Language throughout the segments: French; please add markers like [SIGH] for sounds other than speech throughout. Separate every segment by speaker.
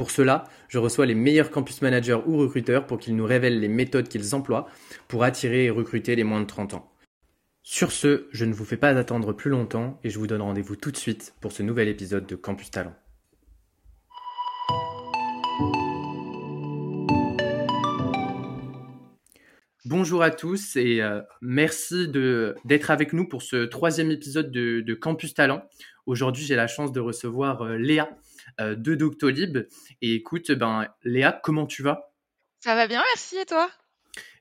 Speaker 1: Pour cela, je reçois les meilleurs campus managers ou recruteurs pour qu'ils nous révèlent les méthodes qu'ils emploient pour attirer et recruter les moins de 30 ans. Sur ce, je ne vous fais pas attendre plus longtemps et je vous donne rendez-vous tout de suite pour ce nouvel épisode de Campus Talent. Bonjour à tous et euh, merci d'être avec nous pour ce troisième épisode de, Campus Talent. Aujourd'hui, j'ai la chance de recevoir euh, Léa de Doctolib. Et écoute, ben, Léa, comment tu vas?
Speaker 2: Ça va bien, merci. Et toi?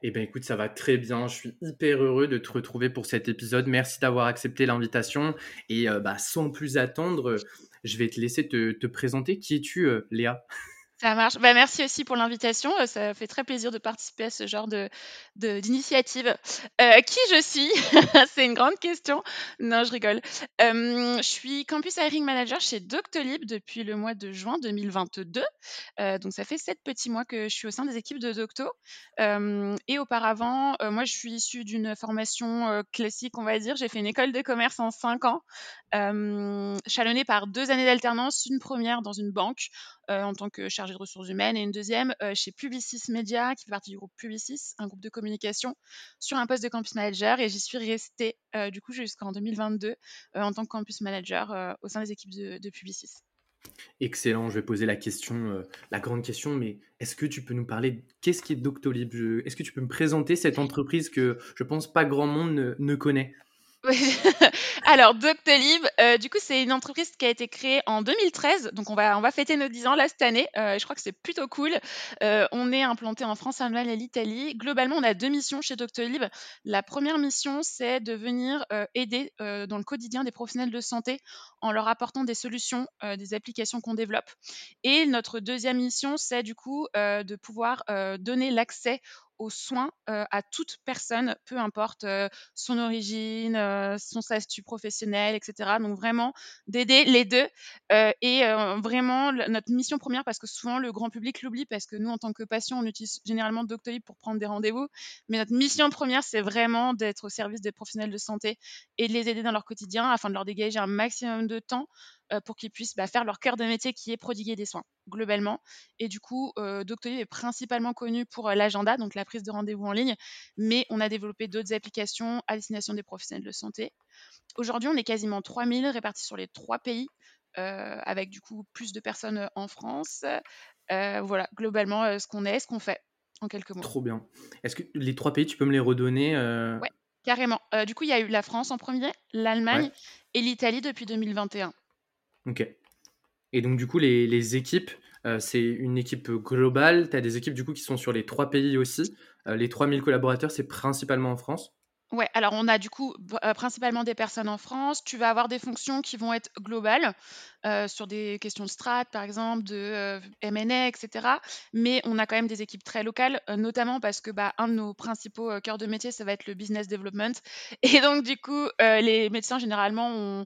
Speaker 1: Eh bien, écoute, ça va très bien. Je suis hyper heureux de te retrouver pour cet épisode. Merci d'avoir accepté l'invitation. Et bah, sans plus attendre, je vais te laisser te, te présenter. Qui es-tu, Léa?
Speaker 2: Ça marche. Bah, merci aussi pour l'invitation. Euh, ça fait très plaisir de participer à ce genre de, d'initiative. Euh, qui je suis? [LAUGHS] C'est une grande question. Non, je rigole. Euh, je suis Campus Hiring Manager chez Doctolib depuis le mois de juin 2022. donc, ça fait sept petits mois que je suis au sein des équipes de Docto. et auparavant, moi, je suis issue d'une formation classique, on va dire. J'ai fait une école de commerce en cinq ans, chalonnée par deux années d'alternance, une première dans une banque en tant que chargée de ressources humaines et une deuxième chez Publicis Media, qui fait partie du groupe Publicis, un groupe de communication, sur un poste de campus manager. Et j'y suis restée du coup jusqu'en 2022 en tant que campus manager au sein des équipes de, Publicis.
Speaker 1: Excellent, je vais poser la question, la grande question, mais est-ce que tu peux nous parler qu'est-ce qui est Doctolib? Est-ce que tu peux me présenter cette entreprise que je pense pas grand monde ne connaît? [LAUGHS]
Speaker 2: Alors, Doctolib, euh, du coup, c'est une entreprise qui a été créée en 2013. Donc, on va, on va fêter nos 10 ans là cette année. Euh, je crois que c'est plutôt cool. Euh, on est implanté en France, en Allemagne et l'Italie. Globalement, on a deux missions chez Doctolib. La première mission, c'est de venir aider dans le quotidien des professionnels de santé en leur apportant des solutions, des applications qu'on développe. Et notre deuxième mission, c'est du coup de pouvoir donner l'accès aux soins à toute personne, peu importe son origine, son statut professionnel, etc. Donc vraiment d'aider les deux. et vraiment notre mission première, parce que souvent le grand public l'oublie, parce que nous en tant que patients, on utilise généralement Doctolib pour prendre des rendez-vous. Mais notre mission première, c'est vraiment d'être au service des professionnels de santé et de les aider dans leur quotidien afin de leur dégager un maximum de temps pour qu'ils puissent bah, faire leur cœur de métier qui est prodiguer des soins globalement. Et du coup, euh, Doctolib est principalement connu pour euh, l'agenda, donc la prise de rendez-vous en ligne, mais on a développé d'autres applications à destination des professionnels de santé. Aujourd'hui, on est quasiment 3000 répartis sur les trois pays, avec du coup plus de personnes en France. voilà, globalement, ce qu'on est, ce qu'on fait, en quelques mots.
Speaker 1: Trop bien. Est-ce que les trois pays, tu peux me les redonner
Speaker 2: Ouais, carrément. du coup, il y a eu la France en premier, l'Allemagne et l'Italie depuis 2021.
Speaker 1: Ok. Et donc, du coup, les, équipes, euh, c'est une équipe globale. Tu as des équipes, du coup, qui sont sur les trois pays aussi. Euh, les 3000 collaborateurs, c'est principalement en France.
Speaker 2: Ouais, alors on a du coup euh, principalement des personnes en France. Tu vas avoir des fonctions qui vont être globales sur des questions de strat, par exemple, de M&A, etc. Mais on a quand même des équipes très locales, notamment parce que bah, un de nos principaux cœurs de métier, ça va être le business development. [LAUGHS] Et donc du coup, les médecins généralement ont euh,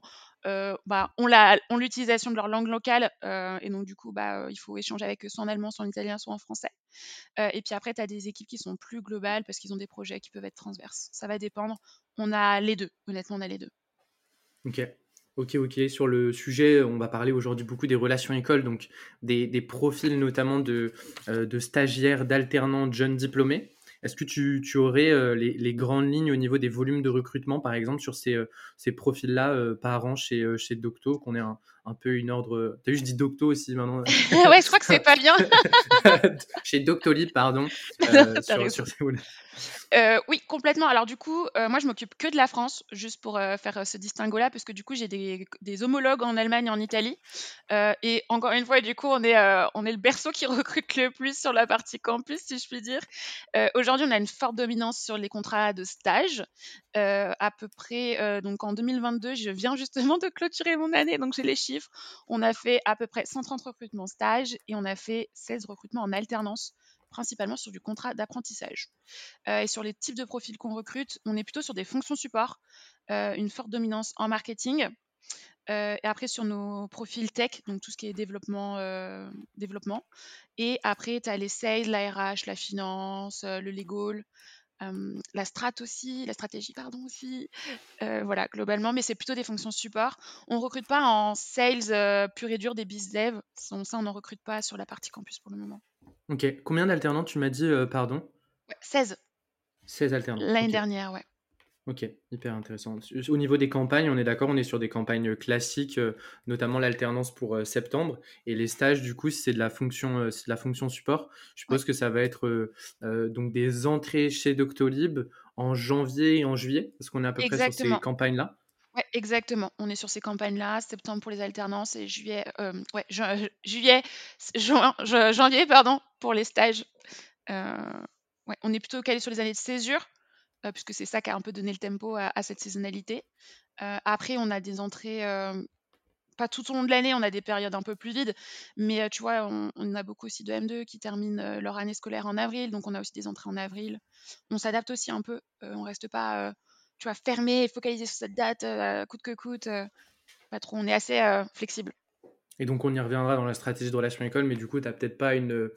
Speaker 2: bah, ont l'utilisation de leur langue locale euh, et donc du coup bah, il faut échanger avec eux soit en allemand, soit en italien, soit en français. Euh, et puis après, tu as des équipes qui sont plus globales parce qu'ils ont des projets qui peuvent être transverses. Ça va dépendre. On a les deux, honnêtement, on a les deux.
Speaker 1: Ok. Ok, ok. Sur le sujet, on va parler aujourd'hui beaucoup des relations écoles, donc des, des profils notamment de, de stagiaires, d'alternants, de jeunes diplômés. Est-ce que tu, aurais euh, les, grandes lignes au niveau des volumes de recrutement, par exemple, sur ces, euh, profils-là euh, par an chez, chez Docto, qu'on ait peu une ordre. T'as vu, je dis Docto aussi maintenant. [LAUGHS]
Speaker 2: ouais, je crois que c'est pas bien. [LAUGHS]
Speaker 1: chez Doctolib, pardon. [LAUGHS] sur, sur ces
Speaker 2: euh, oui, complètement. Alors du coup, euh, moi je m'occupe que de la France, juste pour euh, faire ce distinguo-là, parce que du coup j'ai des, homologues en Allemagne et en Italie. et encore une fois, du coup, on est, on est le berceau qui recrute le plus sur la partie campus, si je puis dire. Aujourd'hui, on a une forte dominance sur les contrats de stage. à peu près, donc en 2022, je viens justement de clôturer mon année, donc j'ai les chiffres. On a fait à peu près 130 recrutements stage et on a fait 16 recrutements en alternance principalement sur du contrat d'apprentissage. et sur les types de profils qu'on recrute, on est plutôt sur des fonctions support, une forte dominance en marketing. et après sur nos profils tech, donc tout ce qui est développement, développement. Et après, tu as les sales, la RH, la finance, le legal, la aussi, la stratégie pardon aussi. voilà, globalement, mais c'est plutôt des fonctions support. On recrute pas en sales pur et dur des biz dev. Ça, on n'en recrute pas sur la partie campus pour le moment.
Speaker 1: Ok. Combien d'alternants tu m'as dit, pardon?
Speaker 2: 16.
Speaker 1: 16 alternants.
Speaker 2: L'année dernière, ouais.
Speaker 1: Ok, hyper intéressant. Au niveau des campagnes, on est d'accord, on est sur des campagnes classiques, euh, notamment l'alternance pour euh, septembre. Et les stages, du coup, c'est de la fonction, euh, la fonction support. Je suppose que ça va être donc des entrées chez Doctolib en janvier et en juillet, parce qu'on est à peu près sur ces campagnes-là?
Speaker 2: Ouais, exactement. On est sur ces campagnes-là, septembre pour les alternances et juillet, ouais, juillet, juin, janvier, pardon, pour les stages. ouais, on est plutôt calé sur les années de césure puisque c'est ça qui a un peu donné le tempo à, cette saisonnalité. après, on a des entrées, pas tout au long de l'année, on a des périodes un peu plus vides, mais tu vois, on, a beaucoup aussi de M2 qui terminent leur année scolaire en avril, donc on a aussi des entrées en avril. On s'adapte aussi un peu, on reste pas, tu vois, fermé, focalisé sur cette date, coûte que coûte, pas trop, on est assez flexible.
Speaker 1: Et donc on y reviendra dans la stratégie de relation école, mais du coup, tu n'as peut-être pas une,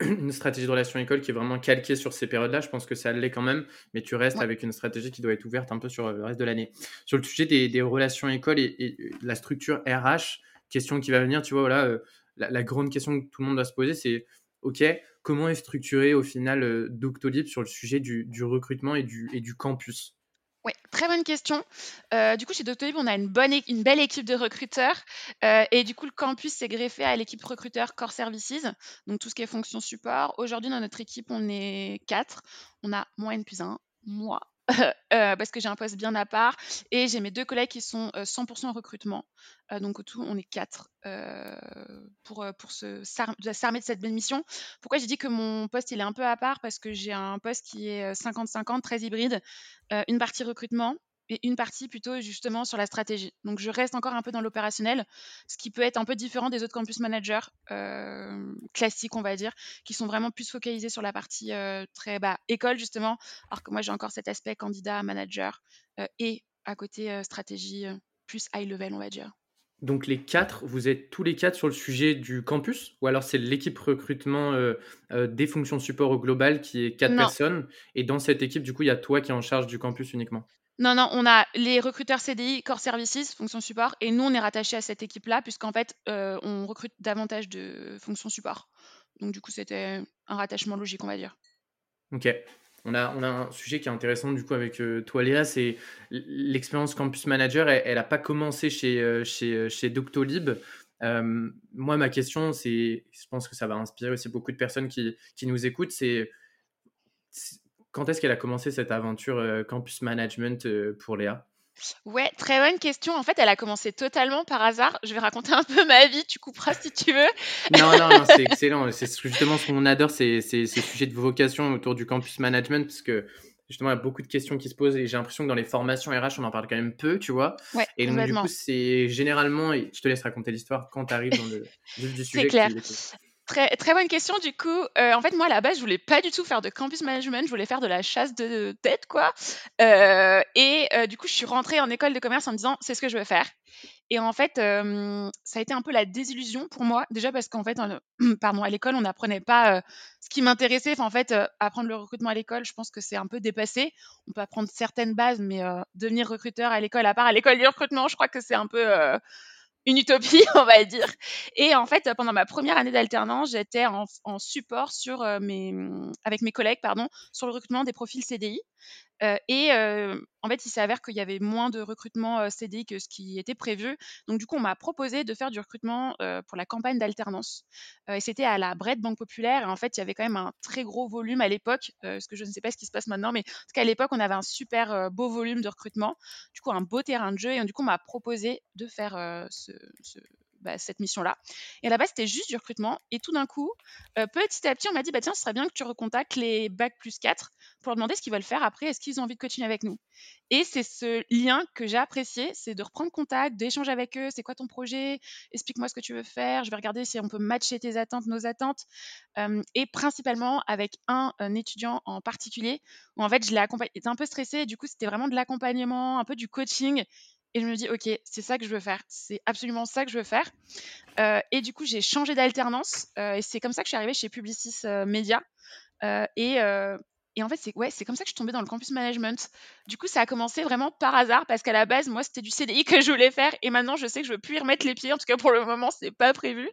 Speaker 1: [CLEARS THROAT] une stratégie de relation école qui est vraiment calquée sur ces périodes-là. Je pense que ça l'est quand même, mais tu restes avec une stratégie qui doit être ouverte un peu sur le reste de l'année. Sur le sujet des, relations école et, la structure RH, question qui va venir, tu vois, voilà, euh, la, grande question que tout le monde doit se poser, c'est OK, comment est structuré au final euh, Doctolib sur le sujet du, recrutement et du, et du campus?
Speaker 2: Oui, très bonne question. Euh, du coup, chez Doctolib, on a une, bonne, une belle équipe de recruteurs. Euh, et du coup, le campus s'est greffé à l'équipe recruteur Core Services, donc tout ce qui est fonction support. Aujourd'hui, dans notre équipe, on est quatre. On a moi N plus 1, moi, [LAUGHS] parce que j'ai un poste bien à part et j'ai mes deux collègues qui sont 100% euh, recrutement. Euh, donc au tout, on est quatre pour, s'armer de cette belle mission. Pourquoi j'ai dit que mon poste il est un peu à part? Parce que j'ai un poste qui est 50-50, très hybride, une partie recrutement et une partie plutôt justement sur la stratégie. Donc je reste encore un peu dans l'opérationnel, ce qui peut être un peu différent des autres campus managers euh, classiques, on va dire, qui sont vraiment plus focalisés sur la partie euh, très bas école justement, alors que moi j'ai encore cet aspect candidat, manager euh, et à côté stratégie plus high level, on va dire.
Speaker 1: Donc les quatre, vous êtes tous les quatre sur le sujet du campus? Ou alors c'est l'équipe recrutement des fonctions support au global qui est quatre personnes? Et dans cette équipe, du coup, il y a toi qui es en charge du campus uniquement?
Speaker 2: Non, non, on a les recruteurs CDI, Core Services, fonction support, et nous, on est rattaché à cette équipe-là, puisqu'en fait, euh, on recrute davantage de fonctions support. Donc, du coup, c'était un rattachement logique, on va dire.
Speaker 1: Ok. On a, on a un sujet qui est intéressant, du coup, avec euh, toi, Léa, c'est l'expérience Campus Manager. Elle n'a pas commencé chez, euh, chez, chez Doctolib. moi, ma question, c'est, je pense que ça va inspirer aussi beaucoup de personnes qui, qui nous écoutent, c'est quand est-ce qu'elle a commencé cette aventure euh, campus management euh, pour Léa?
Speaker 2: Ouais, très bonne question. En fait, elle a commencé totalement par hasard. Je vais raconter un peu [LAUGHS] ma vie, tu couperas si tu veux.
Speaker 1: Non, non, non c'est [LAUGHS] excellent. C'est justement ce qu'on adore, c'est ces sujets de vocation autour du campus management, parce que justement, il y a beaucoup de questions qui se posent et j'ai l'impression que dans les formations RH, on en parle quand même peu, tu vois.
Speaker 2: Ouais,
Speaker 1: et donc, du coup, c'est généralement, et je te laisse raconter l'histoire quand tu arrives dans le vif du [LAUGHS] sujet.
Speaker 2: C'est clair. Très, très bonne question. Du coup, euh, en fait, moi, à la base, je voulais pas du tout faire de campus management. Je voulais faire de la chasse de tête, quoi. Euh, et euh, du coup, je suis rentrée en école de commerce en me disant, c'est ce que je veux faire. Et en fait, ça a été un peu la désillusion pour moi. Déjà parce qu'en fait, [CLEARS THROAT] pardon, à l'école, on n'apprenait pas ce qui m'intéressait. En fait, apprendre le recrutement à l'école, je pense que c'est un peu dépassé. On peut apprendre certaines bases, mais devenir recruteur à l'école, à part à l'école du recrutement, je crois que c'est un peu une utopie, [LAUGHS] on va dire. Et en fait, pendant ma première année d'alternance, j'étais en, support sur euh, mes, avec mes collègues, pardon, sur le recrutement des profils CDI. Euh, et euh, en fait, il s'avère qu'il y avait moins de recrutement CDI que ce qui était prévu. Donc, du coup, on m'a proposé de faire du recrutement pour la campagne d'alternance. et c'était à la Bred Banque Populaire. Et en fait, il y avait quand même un très gros volume à l'époque, parce que je ne sais pas ce qui se passe maintenant, mais en tout cas, à l'époque, on avait un super beau volume de recrutement. Du coup, un beau terrain de jeu. Et du coup, on m'a proposé de faire ce, bah, cette mission-là. Et à la base, c'était juste du recrutement. Et tout d'un coup, petit à petit, on m'a dit, bah, tiens, ce serait bien que tu recontactes les Bac plus 4 pour leur demander ce qu'ils veulent faire après, est-ce qu'ils ont envie de continuer avec nous? Et c'est ce lien que j'ai apprécié, c'est de reprendre contact, d'échanger avec eux, c'est quoi ton projet, explique-moi ce que tu veux faire, je vais regarder si on peut matcher tes attentes, nos attentes. et principalement avec un, étudiant en particulier, où en fait, je l'ai accompagné, il était un peu stressé, du coup, c'était vraiment de l'accompagnement, un peu du coaching. Et je me dis, OK, c'est ça que je veux faire. C'est absolument ça que je veux faire. et du coup, j'ai changé d'alternance. et c'est comme ça que je suis arrivée chez Publicis Media. et, et en fait, c'est ouais, comme ça que je suis tombée dans le campus management. Du coup, ça a commencé vraiment par hasard parce qu'à la base, moi, c'était du CDI que je voulais faire et maintenant, je sais que je veux plus y remettre les pieds. En tout cas, pour le moment, c'est pas prévu.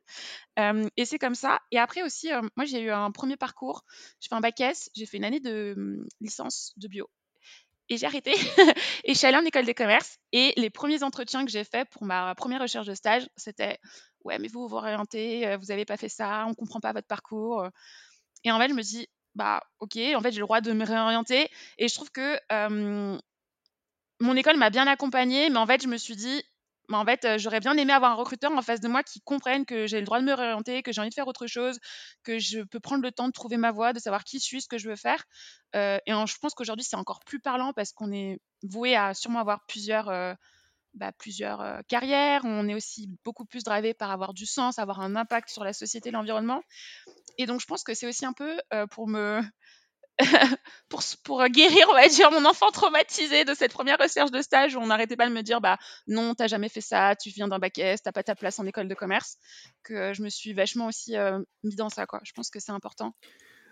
Speaker 2: et c'est comme ça. Et après aussi, moi, j'ai eu un premier parcours. J'ai fait un bac S, j'ai fait une année de mmh, licence de bio et j'ai arrêté. [LAUGHS] et je suis allée en école de commerce. Et les premiers entretiens que j'ai faits pour ma première recherche de stage, c'était Ouais, mais vous, vous orientez, vous n'avez pas fait ça, on ne comprend pas votre parcours. Et en fait, je me dis Bah, ok, en fait, j'ai le droit de me réorienter. Et je trouve que mon école m'a bien accompagnée, mais en fait, je me suis dit mais en fait, j'aurais bien aimé avoir un recruteur en face de moi qui comprenne que j'ai le droit de me réorienter, que j'ai envie de faire autre chose, que je peux prendre le temps de trouver ma voie, de savoir qui suis, ce que je veux faire. et je pense qu'aujourd'hui, c'est encore plus parlant parce qu'on est voué à sûrement avoir plusieurs, bah, plusieurs carrières. On est aussi beaucoup plus drivé par avoir du sens, avoir un impact sur la société, l'environnement. Et donc, je pense que c'est aussi un peu pour me [LAUGHS] pour, pour guérir, on va dire, mon enfant traumatisé de cette première recherche de stage où on n'arrêtait pas de me dire, bah non, t'as jamais fait ça, tu viens d'un bac S, t'as pas ta place en école de commerce, que je me suis vachement aussi mis dans ça, quoi. Je pense que c'est important.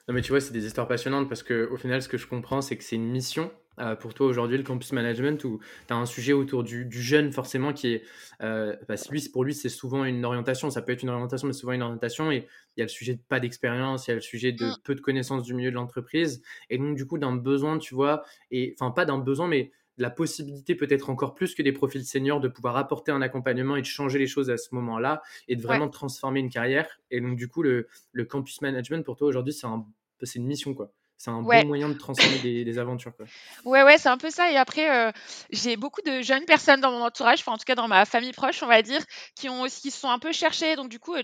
Speaker 1: Non, mais tu vois, c'est des histoires passionnantes parce qu'au final, ce que je comprends, c'est que c'est une mission euh, pour toi aujourd'hui, le campus management, où tu as un sujet autour du, jeune, forcément, qui est. Euh, bah, lui, pour lui, c'est souvent une orientation. Ça peut être une orientation, mais souvent une orientation. Et il y a le sujet de pas d'expérience, il y a le sujet de mm. peu de connaissances du milieu de l'entreprise. Et donc, du coup, d'un besoin, tu vois, et enfin, pas d'un besoin, mais la possibilité peut-être encore plus que des profils seniors de pouvoir apporter un accompagnement et de changer les choses à ce moment-là et de vraiment transformer une carrière. Et donc, du coup, le, le campus management, pour toi, aujourd'hui, c'est un, une mission, quoi. C'est un bon moyen de transformer des, aventures. Quoi.
Speaker 2: Ouais, ouais, c'est un peu ça. Et après, euh, j'ai beaucoup de jeunes personnes dans mon entourage, enfin en tout cas dans ma famille proche, on va dire, qui ont aussi qui sont un peu cherchées. Donc du coup,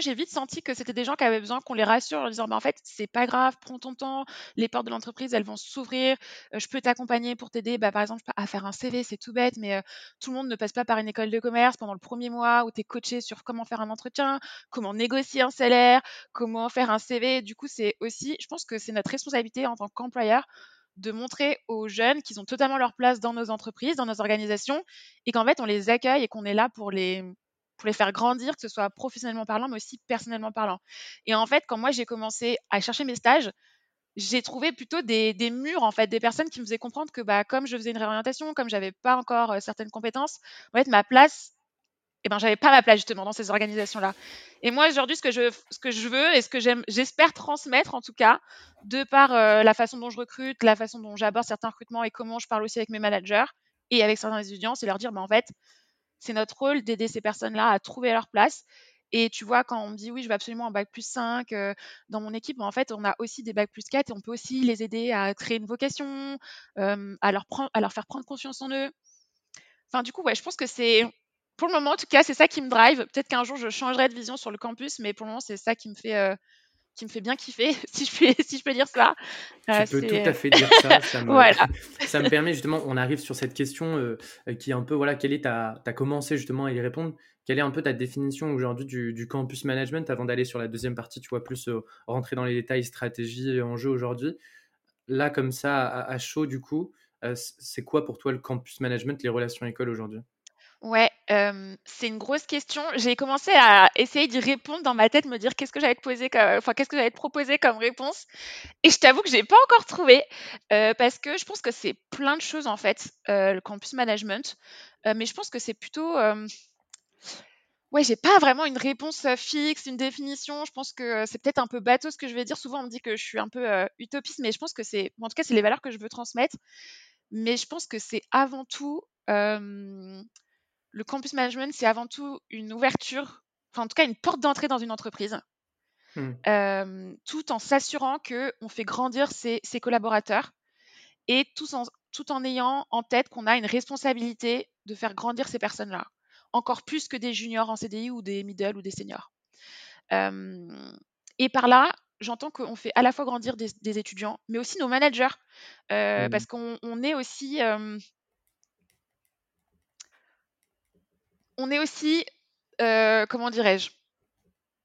Speaker 2: j'ai vite senti que c'était des gens qui avaient besoin qu'on les rassure en disant, bah, en fait, c'est pas grave, prends ton temps, les portes de l'entreprise, elles vont s'ouvrir, euh, je peux t'accompagner pour t'aider, bah, par exemple, à faire un CV, c'est tout bête, mais euh, tout le monde ne passe pas par une école de commerce pendant le premier mois où tu es coaché sur comment faire un entretien, comment négocier un salaire, comment faire un CV. Du coup, c'est aussi, je pense que c'est notre responsabilité en tant qu'employeur de montrer aux jeunes qu'ils ont totalement leur place dans nos entreprises, dans nos organisations, et qu'en fait, on les accueille et qu'on est là pour les, pour les faire grandir, que ce soit professionnellement parlant, mais aussi personnellement parlant. Et en fait, quand moi j'ai commencé à chercher mes stages, j'ai trouvé plutôt des, murs, en fait, des personnes qui me faisaient comprendre que bah, comme je faisais une réorientation, comme j'avais pas encore euh, certaines compétences, en fait, ma place, eh ben, j'avais pas ma place justement dans ces organisations-là. Et moi, aujourd'hui, ce que je, ce que je veux et ce que j'espère transmettre, en tout cas, de par euh, la façon dont je recrute, la façon dont j'aborde certains recrutements et comment je parle aussi avec mes managers et avec certains étudiants, c'est leur dire, bah, en fait, c'est notre rôle d'aider ces personnes-là à trouver leur place. Et tu vois, quand on me dit oui, je veux absolument un bac plus 5 euh, dans mon équipe, en fait, on a aussi des bacs plus 4 et on peut aussi les aider à créer une vocation, euh, à, leur à leur faire prendre confiance en eux. Enfin, du coup, ouais, je pense que c'est, pour le moment, en tout cas, c'est ça qui me drive. Peut-être qu'un jour, je changerai de vision sur le campus, mais pour le moment, c'est ça qui me fait, euh, qui me fait bien kiffer, [LAUGHS] si je peux, si je peux dire ça.
Speaker 1: Tu euh, peux tout à fait dire ça. [LAUGHS] Ça me, [LAUGHS] ça me permet justement, on arrive sur cette question euh, euh, qui est un peu, voilà, quelle est ta, as commencé justement à y répondre? Quelle est un peu ta définition aujourd'hui du, campus management avant d'aller sur la deuxième partie, tu vois, plus rentrer dans les détails, stratégie et enjeux aujourd'hui? Là, comme ça, à chaud, du coup, c'est quoi pour toi le campus management, les relations écoles aujourd'hui?
Speaker 2: Ouais, c'est une grosse question. J'ai commencé à essayer d'y répondre dans ma tête, me dire qu'est-ce que j'allais te poser enfin qu'est-ce que j'allais te proposer comme réponse et je t'avoue que j'ai pas encore trouvé, parce que je pense que c'est plein de choses en fait, le campus management, mais je pense que c'est plutôt, ouais, j'ai pas vraiment une réponse, fixe, une définition. Je pense que, c'est peut-être un peu bateau ce que je vais dire. Souvent on me dit que je suis un peu, utopiste, mais je pense que c'est en tout cas, c'est les valeurs que je veux transmettre, mais je pense que c'est avant tout, le campus management, c'est avant tout une ouverture, enfin en tout cas une porte d'entrée dans une entreprise, mmh. tout en s'assurant qu'on fait grandir ses, collaborateurs et tout en, tout en ayant en tête qu'on a une responsabilité de faire grandir ces personnes-là. encore plus que des juniors en CDI ou des middle ou des seniors. et par là, j'entends qu'on fait à la fois grandir des, étudiants, mais aussi nos managers, mmh. parce qu'on est aussi on est aussi, comment dirais-je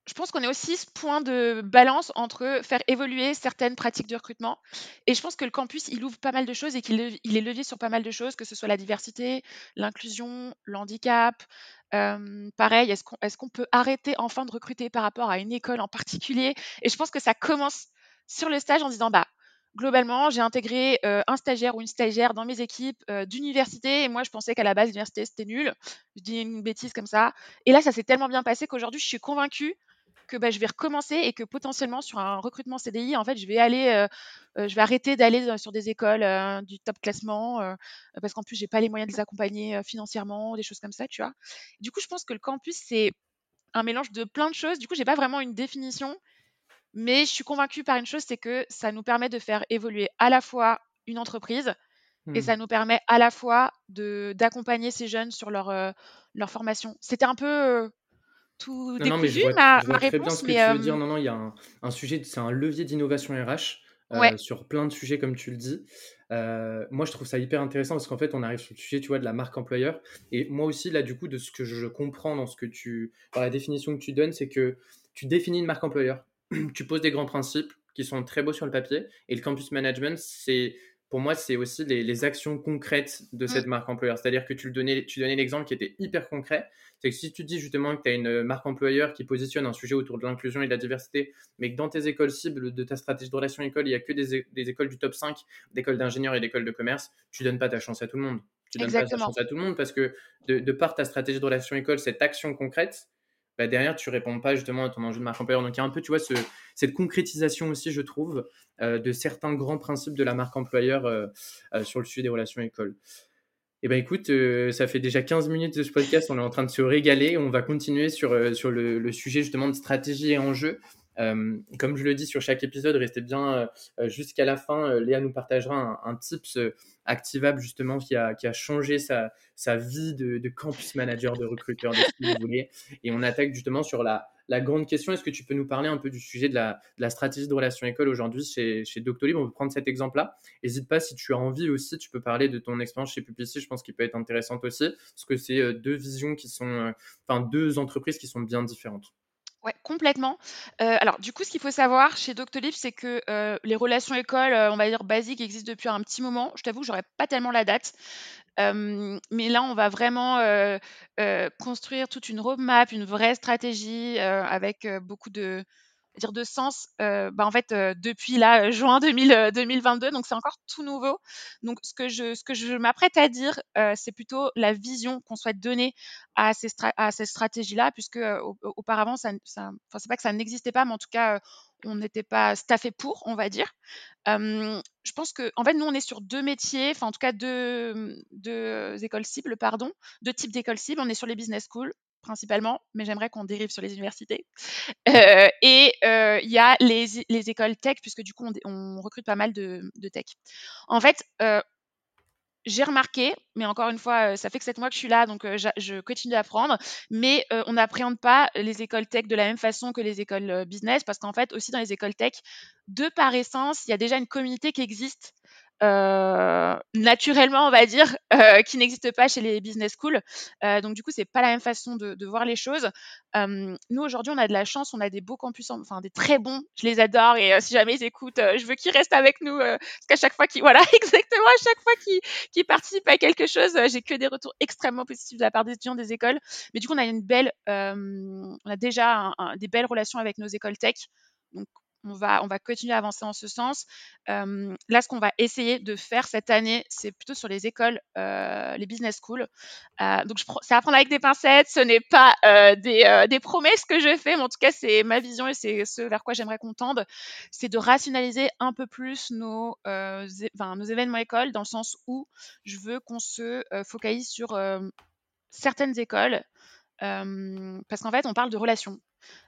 Speaker 2: je pense qu'on est aussi ce point de balance entre faire évoluer certaines pratiques de recrutement. Et je pense que le campus, il ouvre pas mal de choses et qu'il est levier sur pas mal de choses, que ce soit la diversité, l'inclusion, l'handicap. pareil, est-ce qu'on peut arrêter enfin de recruter par rapport à une école en particulier? Et je pense que ça commence sur le stage en disant, bah, globalement, j'ai intégré un stagiaire ou une stagiaire dans mes équipes d'université. Et moi, je pensais qu'à la base, l'université, c'était nul. Je dis une bêtise comme ça. Et là, ça s'est tellement bien passé qu'aujourd'hui, je suis convaincue que bah, je vais recommencer et que potentiellement sur un recrutement CDI, en fait, je vais aller, euh, euh, je vais arrêter d'aller sur des écoles euh, du top classement parce qu'en plus, j'ai pas les moyens de les accompagner financièrement, des choses comme ça, tu vois. Du coup, je pense que le campus, c'est un mélange de plein de choses. Du coup, j'ai pas vraiment une définition, mais je suis convaincue par une chose, c'est que ça nous permet de faire évoluer à la fois une entreprise et mmh. ça nous permet à la fois d'accompagner ces jeunes sur leur, leur formation. C'était un peu tout non, non, mais je vois, ma, très bien
Speaker 1: ce que tu veux dire. Non, non, il y a un, sujet, c'est un levier d'innovation RH sur plein de sujets, comme tu le dis. moi, je trouve ça hyper intéressant parce qu'en fait, on arrive sur le sujet, tu vois, de la marque employeur. Et moi aussi, là, du coup, de ce que je comprends dans ce que tu, dans la définition que tu donnes, c'est que tu définis une marque employeur. [CLEARS THROAT] tu poses des grands principes qui sont très beaux sur le papier. Et le campus management, c'est pour moi, c'est aussi les, actions concrètes de cette mmh. marque employeur. C'est-à-dire que tu, le donnais, tu donnais l'exemple qui était hyper concret. C'est que si tu dis justement que tu as une marque employeur qui positionne un sujet autour de l'inclusion et de la diversité, mais que dans tes écoles cibles de ta stratégie de relation école, il n'y a que des, écoles du top 5, d'écoles d'ingénieurs et d'écoles de commerce, tu donnes pas ta chance à tout le monde. Tu donnes pas ta chance à tout le monde parce que de, de par ta stratégie de relation école, cette action concrète, bah, derrière, tu réponds pas justement à ton enjeu de marque employeur. Donc, il y a un peu, tu vois, cette concrétisation aussi, je trouve, euh, de certains grands principes de la marque employeur euh, euh, sur le sujet des relations écoles. Eh ben écoute, ça fait déjà 15 minutes de ce podcast, on est en train de se régaler. On va continuer sur, sur le, le, sujet justement de stratégie et enjeux. Euh, comme je le dis sur chaque épisode, restez bien euh, jusqu'à la fin. Euh, Léa nous partagera un, tips activable justement qui a, qui a changé sa, sa vie de, campus manager, de recruteur, de ce que vous voulez. Et on attaque justement sur la, la grande question. Est-ce que tu peux nous parler un peu du sujet de la, stratégie de relation école aujourd'hui chez, chez Doctolib? On peut prendre cet exemple-là. N'hésite pas si tu as envie aussi, tu peux parler de ton expérience chez Publicis. Je pense qu'il peut être intéressant aussi parce que c'est deux visions qui sont, enfin deux entreprises qui sont bien différentes.
Speaker 2: Ouais, complètement. Euh, alors, du coup, ce qu'il faut savoir chez Doctolib, c'est que euh, les relations écoles, euh, on va dire basiques, existent depuis un petit moment. Je t'avoue j'aurais pas tellement la date. mais là, on va vraiment construire toute une roadmap, une vraie stratégie avec beaucoup de, dire de sens, bah, en fait, depuis là, juin 2022, donc c'est encore tout nouveau. Donc ce que je, ce que je m'apprête à dire, c'est plutôt la vision qu'on souhaite donner à ces, à ces stratégies-là, puisque auparavant, ça, ça c'est pas que ça n'existait pas, mais en tout cas, on n'était pas staffé pour, on va dire. je pense que, en fait, nous, on est sur deux métiers, enfin, en tout cas, deux, deux écoles cibles, pardon, deux types d'écoles cibles. On est sur les business schools, principalement, mais j'aimerais qu'on dérive sur les universités. Euh, et euh, il y a les, les, écoles tech, puisque du coup, on, recrute pas mal de, tech. En fait, euh, j'ai remarqué, mais encore une fois, ça fait que sept mois que je suis là, donc je continue d'apprendre, mais on n'appréhende pas les écoles tech de la même façon que les écoles business, parce qu'en fait, aussi dans les écoles tech, de par essence, il y a déjà une communauté qui existe euh, naturellement, on va dire, [LAUGHS] euh, qui n'existe pas chez les business schools. Euh, donc du coup, c'est pas la même façon de, de voir les choses. nous aujourd'hui, on a de la chance, on a des beaux campus, enfin des très bons. Je les adore et si jamais ils écoutent, je veux qu'ils restent avec nous parce qu'à chaque fois qu'ils, [LAUGHS] voilà, exactement, à chaque fois qu'ils, qu'ils participent à quelque chose, j'ai que des retours extrêmement positifs de la part des étudiants des écoles. Mais du coup, on a une belle, on a déjà des belles relations avec nos écoles tech. Donc on va, on va continuer à avancer en ce sens. là, ce qu'on va essayer de faire cette année, c'est plutôt sur les écoles, les business schools. donc, c'est à prendre avec des pincettes. Ce n'est pas des, des, promesses que je fais, mais en tout cas, c'est ma vision et c'est ce vers quoi j'aimerais qu'on tende. C'est de rationaliser un peu plus nos, nos événements écoles, dans le sens où je veux qu'on se focalise sur certaines écoles. parce qu'en fait, on parle de relations.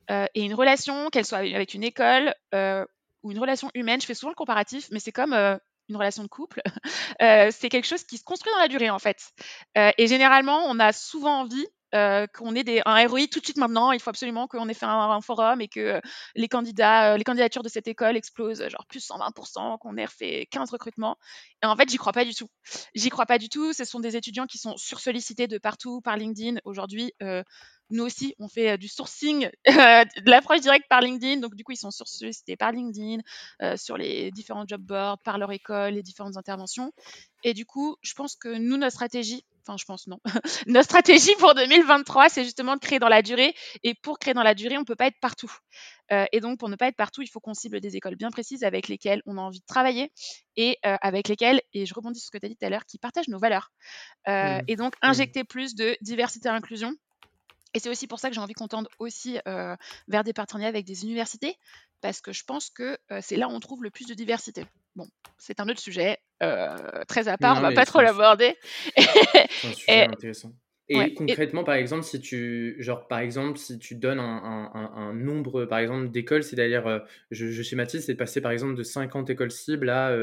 Speaker 2: Euh, et une relation, qu'elle soit avec une école euh, ou une relation humaine, je fais souvent le comparatif, mais c'est comme euh, une relation de couple. [LAUGHS] c'est quelque chose qui se construit dans la durée, en fait. et généralement, on a souvent envie qu'on ait des, un ROI tout de suite maintenant. Il faut absolument qu'on ait fait un, forum et que les candidats, les candidatures de cette école explosent, genre plus 120%, qu'on ait refait 15 recrutements. Et en fait, j'y crois pas du tout. J'y crois pas du tout. Ce sont des étudiants qui sont sursollicités de partout par LinkedIn. Aujourd'hui, nous aussi, on fait du sourcing, [LAUGHS] de l'approche directe par LinkedIn. Donc, du coup, ils sont sollicités par LinkedIn, sur les différents job boards, par leur école, les différentes interventions. Et du coup, je pense que nous, notre stratégie, enfin, je pense non, [LAUGHS] notre stratégie pour 2023, c'est justement de créer dans la durée. Et pour créer dans la durée, on ne peut pas être partout. et donc, pour ne pas être partout, il faut qu'on cible des écoles bien précises avec lesquelles on a envie de travailler et avec lesquelles, et je rebondis sur ce que tu as dit tout à l'heure, qui partagent nos valeurs. Mmh. Et donc, mmh. injecter plus de diversité et inclusion et c'est aussi pour ça que j'ai envie qu'on tende aussi vers des partenariats avec des universités, parce que je pense que c'est là où on trouve le plus de diversité. Bon, c'est un autre sujet très à part, on va pas trop l'aborder.
Speaker 1: c'est un sujet [LAUGHS] intéressant. Et concrètement, par exemple, si tu, genre, par exemple, si tu donnes un, nombre, par exemple, d'écoles, c'est-à-dire, je, je, schématise, c'est passer, par exemple, de 50 écoles cibles à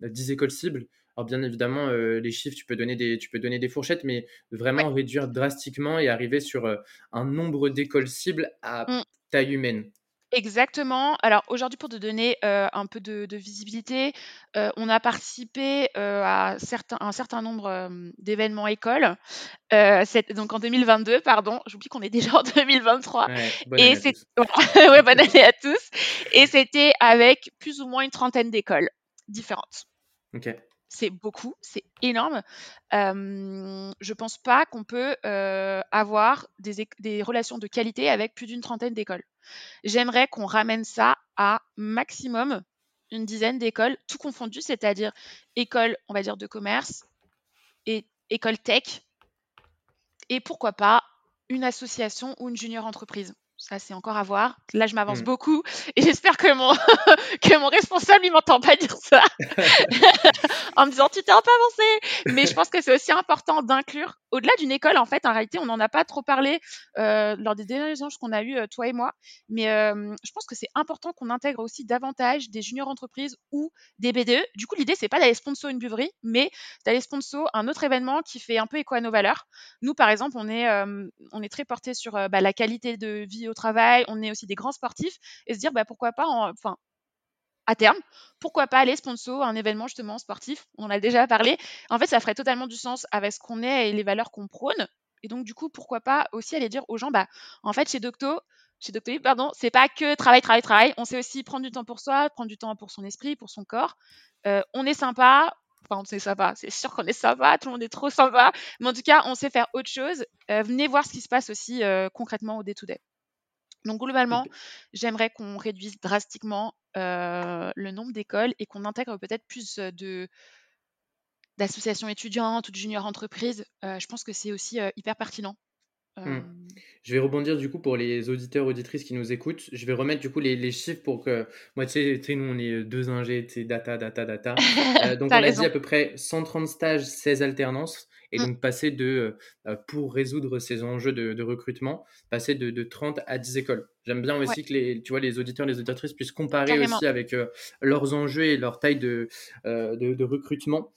Speaker 1: 10 écoles cibles. Alors bien évidemment, euh, les chiffres, tu peux, donner des, tu peux donner des fourchettes, mais vraiment réduire drastiquement et arriver sur euh, un nombre d'écoles cibles à mmh. taille humaine.
Speaker 2: Exactement. Alors aujourd'hui, pour te donner euh, un peu de, visibilité, on a participé à certains, un certain nombre d'événements écoles. donc en 2022, pardon, j'oublie qu'on est déjà en 2023. bonne et c'est [LAUGHS] ouais, bonne année à tous. Et c'était avec plus ou moins une trentaine d'écoles différentes.
Speaker 1: Ok
Speaker 2: c'est beaucoup, c'est énorme. Je je pense pas qu'on peut avoir des, relations de qualité avec plus d'une trentaine d'écoles. J'aimerais qu'on ramène ça à maximum une dizaine d'écoles, tout confondu, c'est-à-dire école, on va dire, de commerce et école tech, et pourquoi pas une association ou une junior entreprise. Ça, c'est encore à voir. Là, je m'avance mmh. beaucoup et j'espère que mon, [LAUGHS] que mon responsable, il m'entend pas dire ça [LAUGHS] [LAUGHS] en me disant tu t'es un peu avancé. Mais je pense que c'est aussi important d'inclure, au-delà d'une école, en fait, en réalité, on n'en a pas trop parlé euh, lors des derniers échanges qu'on a eu, euh, toi et moi. Mais euh, je pense que c'est important qu'on intègre aussi davantage des juniors entreprises ou des BDE. Du coup, l'idée, c'est pas d'aller sponsor une buverie, mais d'aller sponsor un autre événement qui fait un peu écho à nos valeurs. Nous, par exemple, on est, on est très porté sur bah, la qualité de vie au travail, on est aussi des grands sportifs, et se dire bah, pourquoi pas, enfin, à terme, pourquoi pas aller sponsor un événement justement sportif? On en a déjà parlé. En fait, ça ferait totalement du sens avec ce qu'on est et les valeurs qu'on prône. Et donc, du coup, pourquoi pas aussi aller dire aux gens, bah, en fait, chez Docto, chez Doctolib, pardon, c'est pas que travail, travail, travail. On sait aussi prendre du temps pour soi, prendre du temps pour son esprit, pour son corps. Euh, on est sympa. Enfin, on est sympa. C'est sûr qu'on est sympa. Tout le monde est trop sympa. Mais en tout cas, on sait faire autre chose. Euh, venez voir ce qui se passe aussi euh, concrètement au day-to-day. Donc globalement, j'aimerais qu'on réduise drastiquement le nombre d'écoles et qu'on intègre peut-être plus de d'associations étudiantes ou de junior entreprises. je pense que c'est aussi hyper pertinent.
Speaker 1: Mmh. Je vais rebondir du coup pour les auditeurs auditrices qui nous écoutent. Je vais remettre du coup les, chiffres pour que moi tu sais, nous on est deux ingés, data data data. [LAUGHS] donc on a dit à peu près 130 stages, 16 alternances et mmh. donc passer de, euh, pour résoudre ces enjeux de, recrutement, passer de, 30 à 10 écoles. J'aime bien aussi que les, tu vois, les auditeurs, les auditrices puissent comparer aussi avec euh, leurs enjeux et leur taille de, euh, de, recrutement.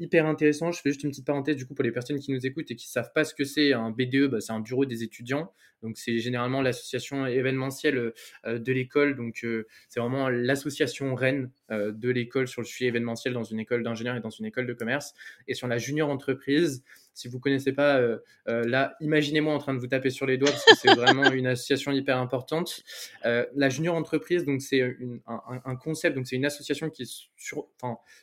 Speaker 1: Hyper intéressant. Je fais juste une petite parenthèse du coup pour les personnes qui nous écoutent et qui savent pas ce que c'est un BDE, bah, c'est un bureau des étudiants. Donc c'est généralement l'association événementielle de l'école. Donc c'est vraiment l'association reine de l'école sur le sujet événementiel dans une école d'ingénieur et dans une école de commerce. Et sur la junior entreprise, si vous connaissez pas, là, imaginez-moi en train de vous taper sur les doigts parce que c'est vraiment une association hyper importante. la junior entreprise, donc c'est un, concept, donc c'est une association qui est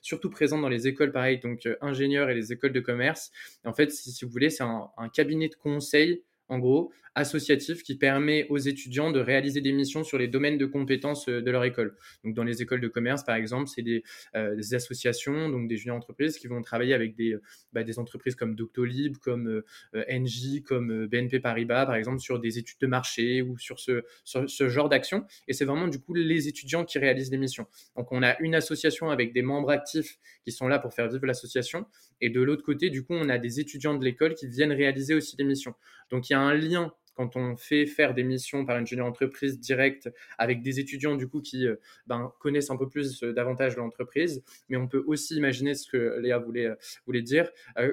Speaker 1: surtout présente dans les écoles, pareil, donc ingénieurs et les écoles de commerce. en fait, si vous voulez, c'est un, cabinet de conseil en gros, associatif qui permet aux étudiants de réaliser des missions sur les domaines de compétences euh, de leur école. Donc, dans les écoles de commerce, par exemple, c'est des, euh, associations, donc des juniors entreprises qui vont travailler avec des, euh, bah, des entreprises comme Doctolib, comme NJ, comme BNP Paribas, par exemple, sur des études de marché ou sur ce, ce genre d'action. Et c'est vraiment, du coup, les étudiants qui réalisent les missions. Donc, on a une association avec des membres actifs qui sont là pour faire vivre l'association. Et de l'autre côté, du coup, on a des étudiants de l'école qui viennent réaliser aussi des missions. Donc, il y a un lien quand on fait faire des missions par une junior entreprise directe avec des étudiants du coup qui ben, connaissent un peu plus davantage l'entreprise, mais on peut aussi imaginer ce que Léa voulait, voulait dire,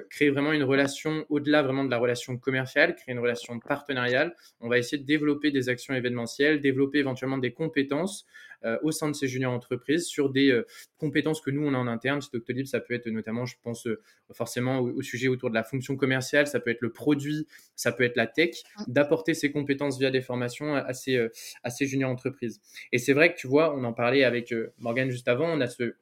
Speaker 1: créer vraiment une relation au-delà vraiment de la relation commerciale, créer une relation partenariale. On va essayer de développer des actions événementielles, développer éventuellement des compétences euh, au sein de ces juniors entreprises sur des euh, compétences que nous, on a en interne. Chez Doctolib, ça peut être notamment, je pense, euh, forcément au, sujet autour de la fonction commerciale, ça peut être le produit, ça peut être la tech, d'apporter ces compétences via des formations à ces, à ces juniors entreprises. Et c'est vrai que tu vois, on en parlait avec Morgane juste avant, on a ce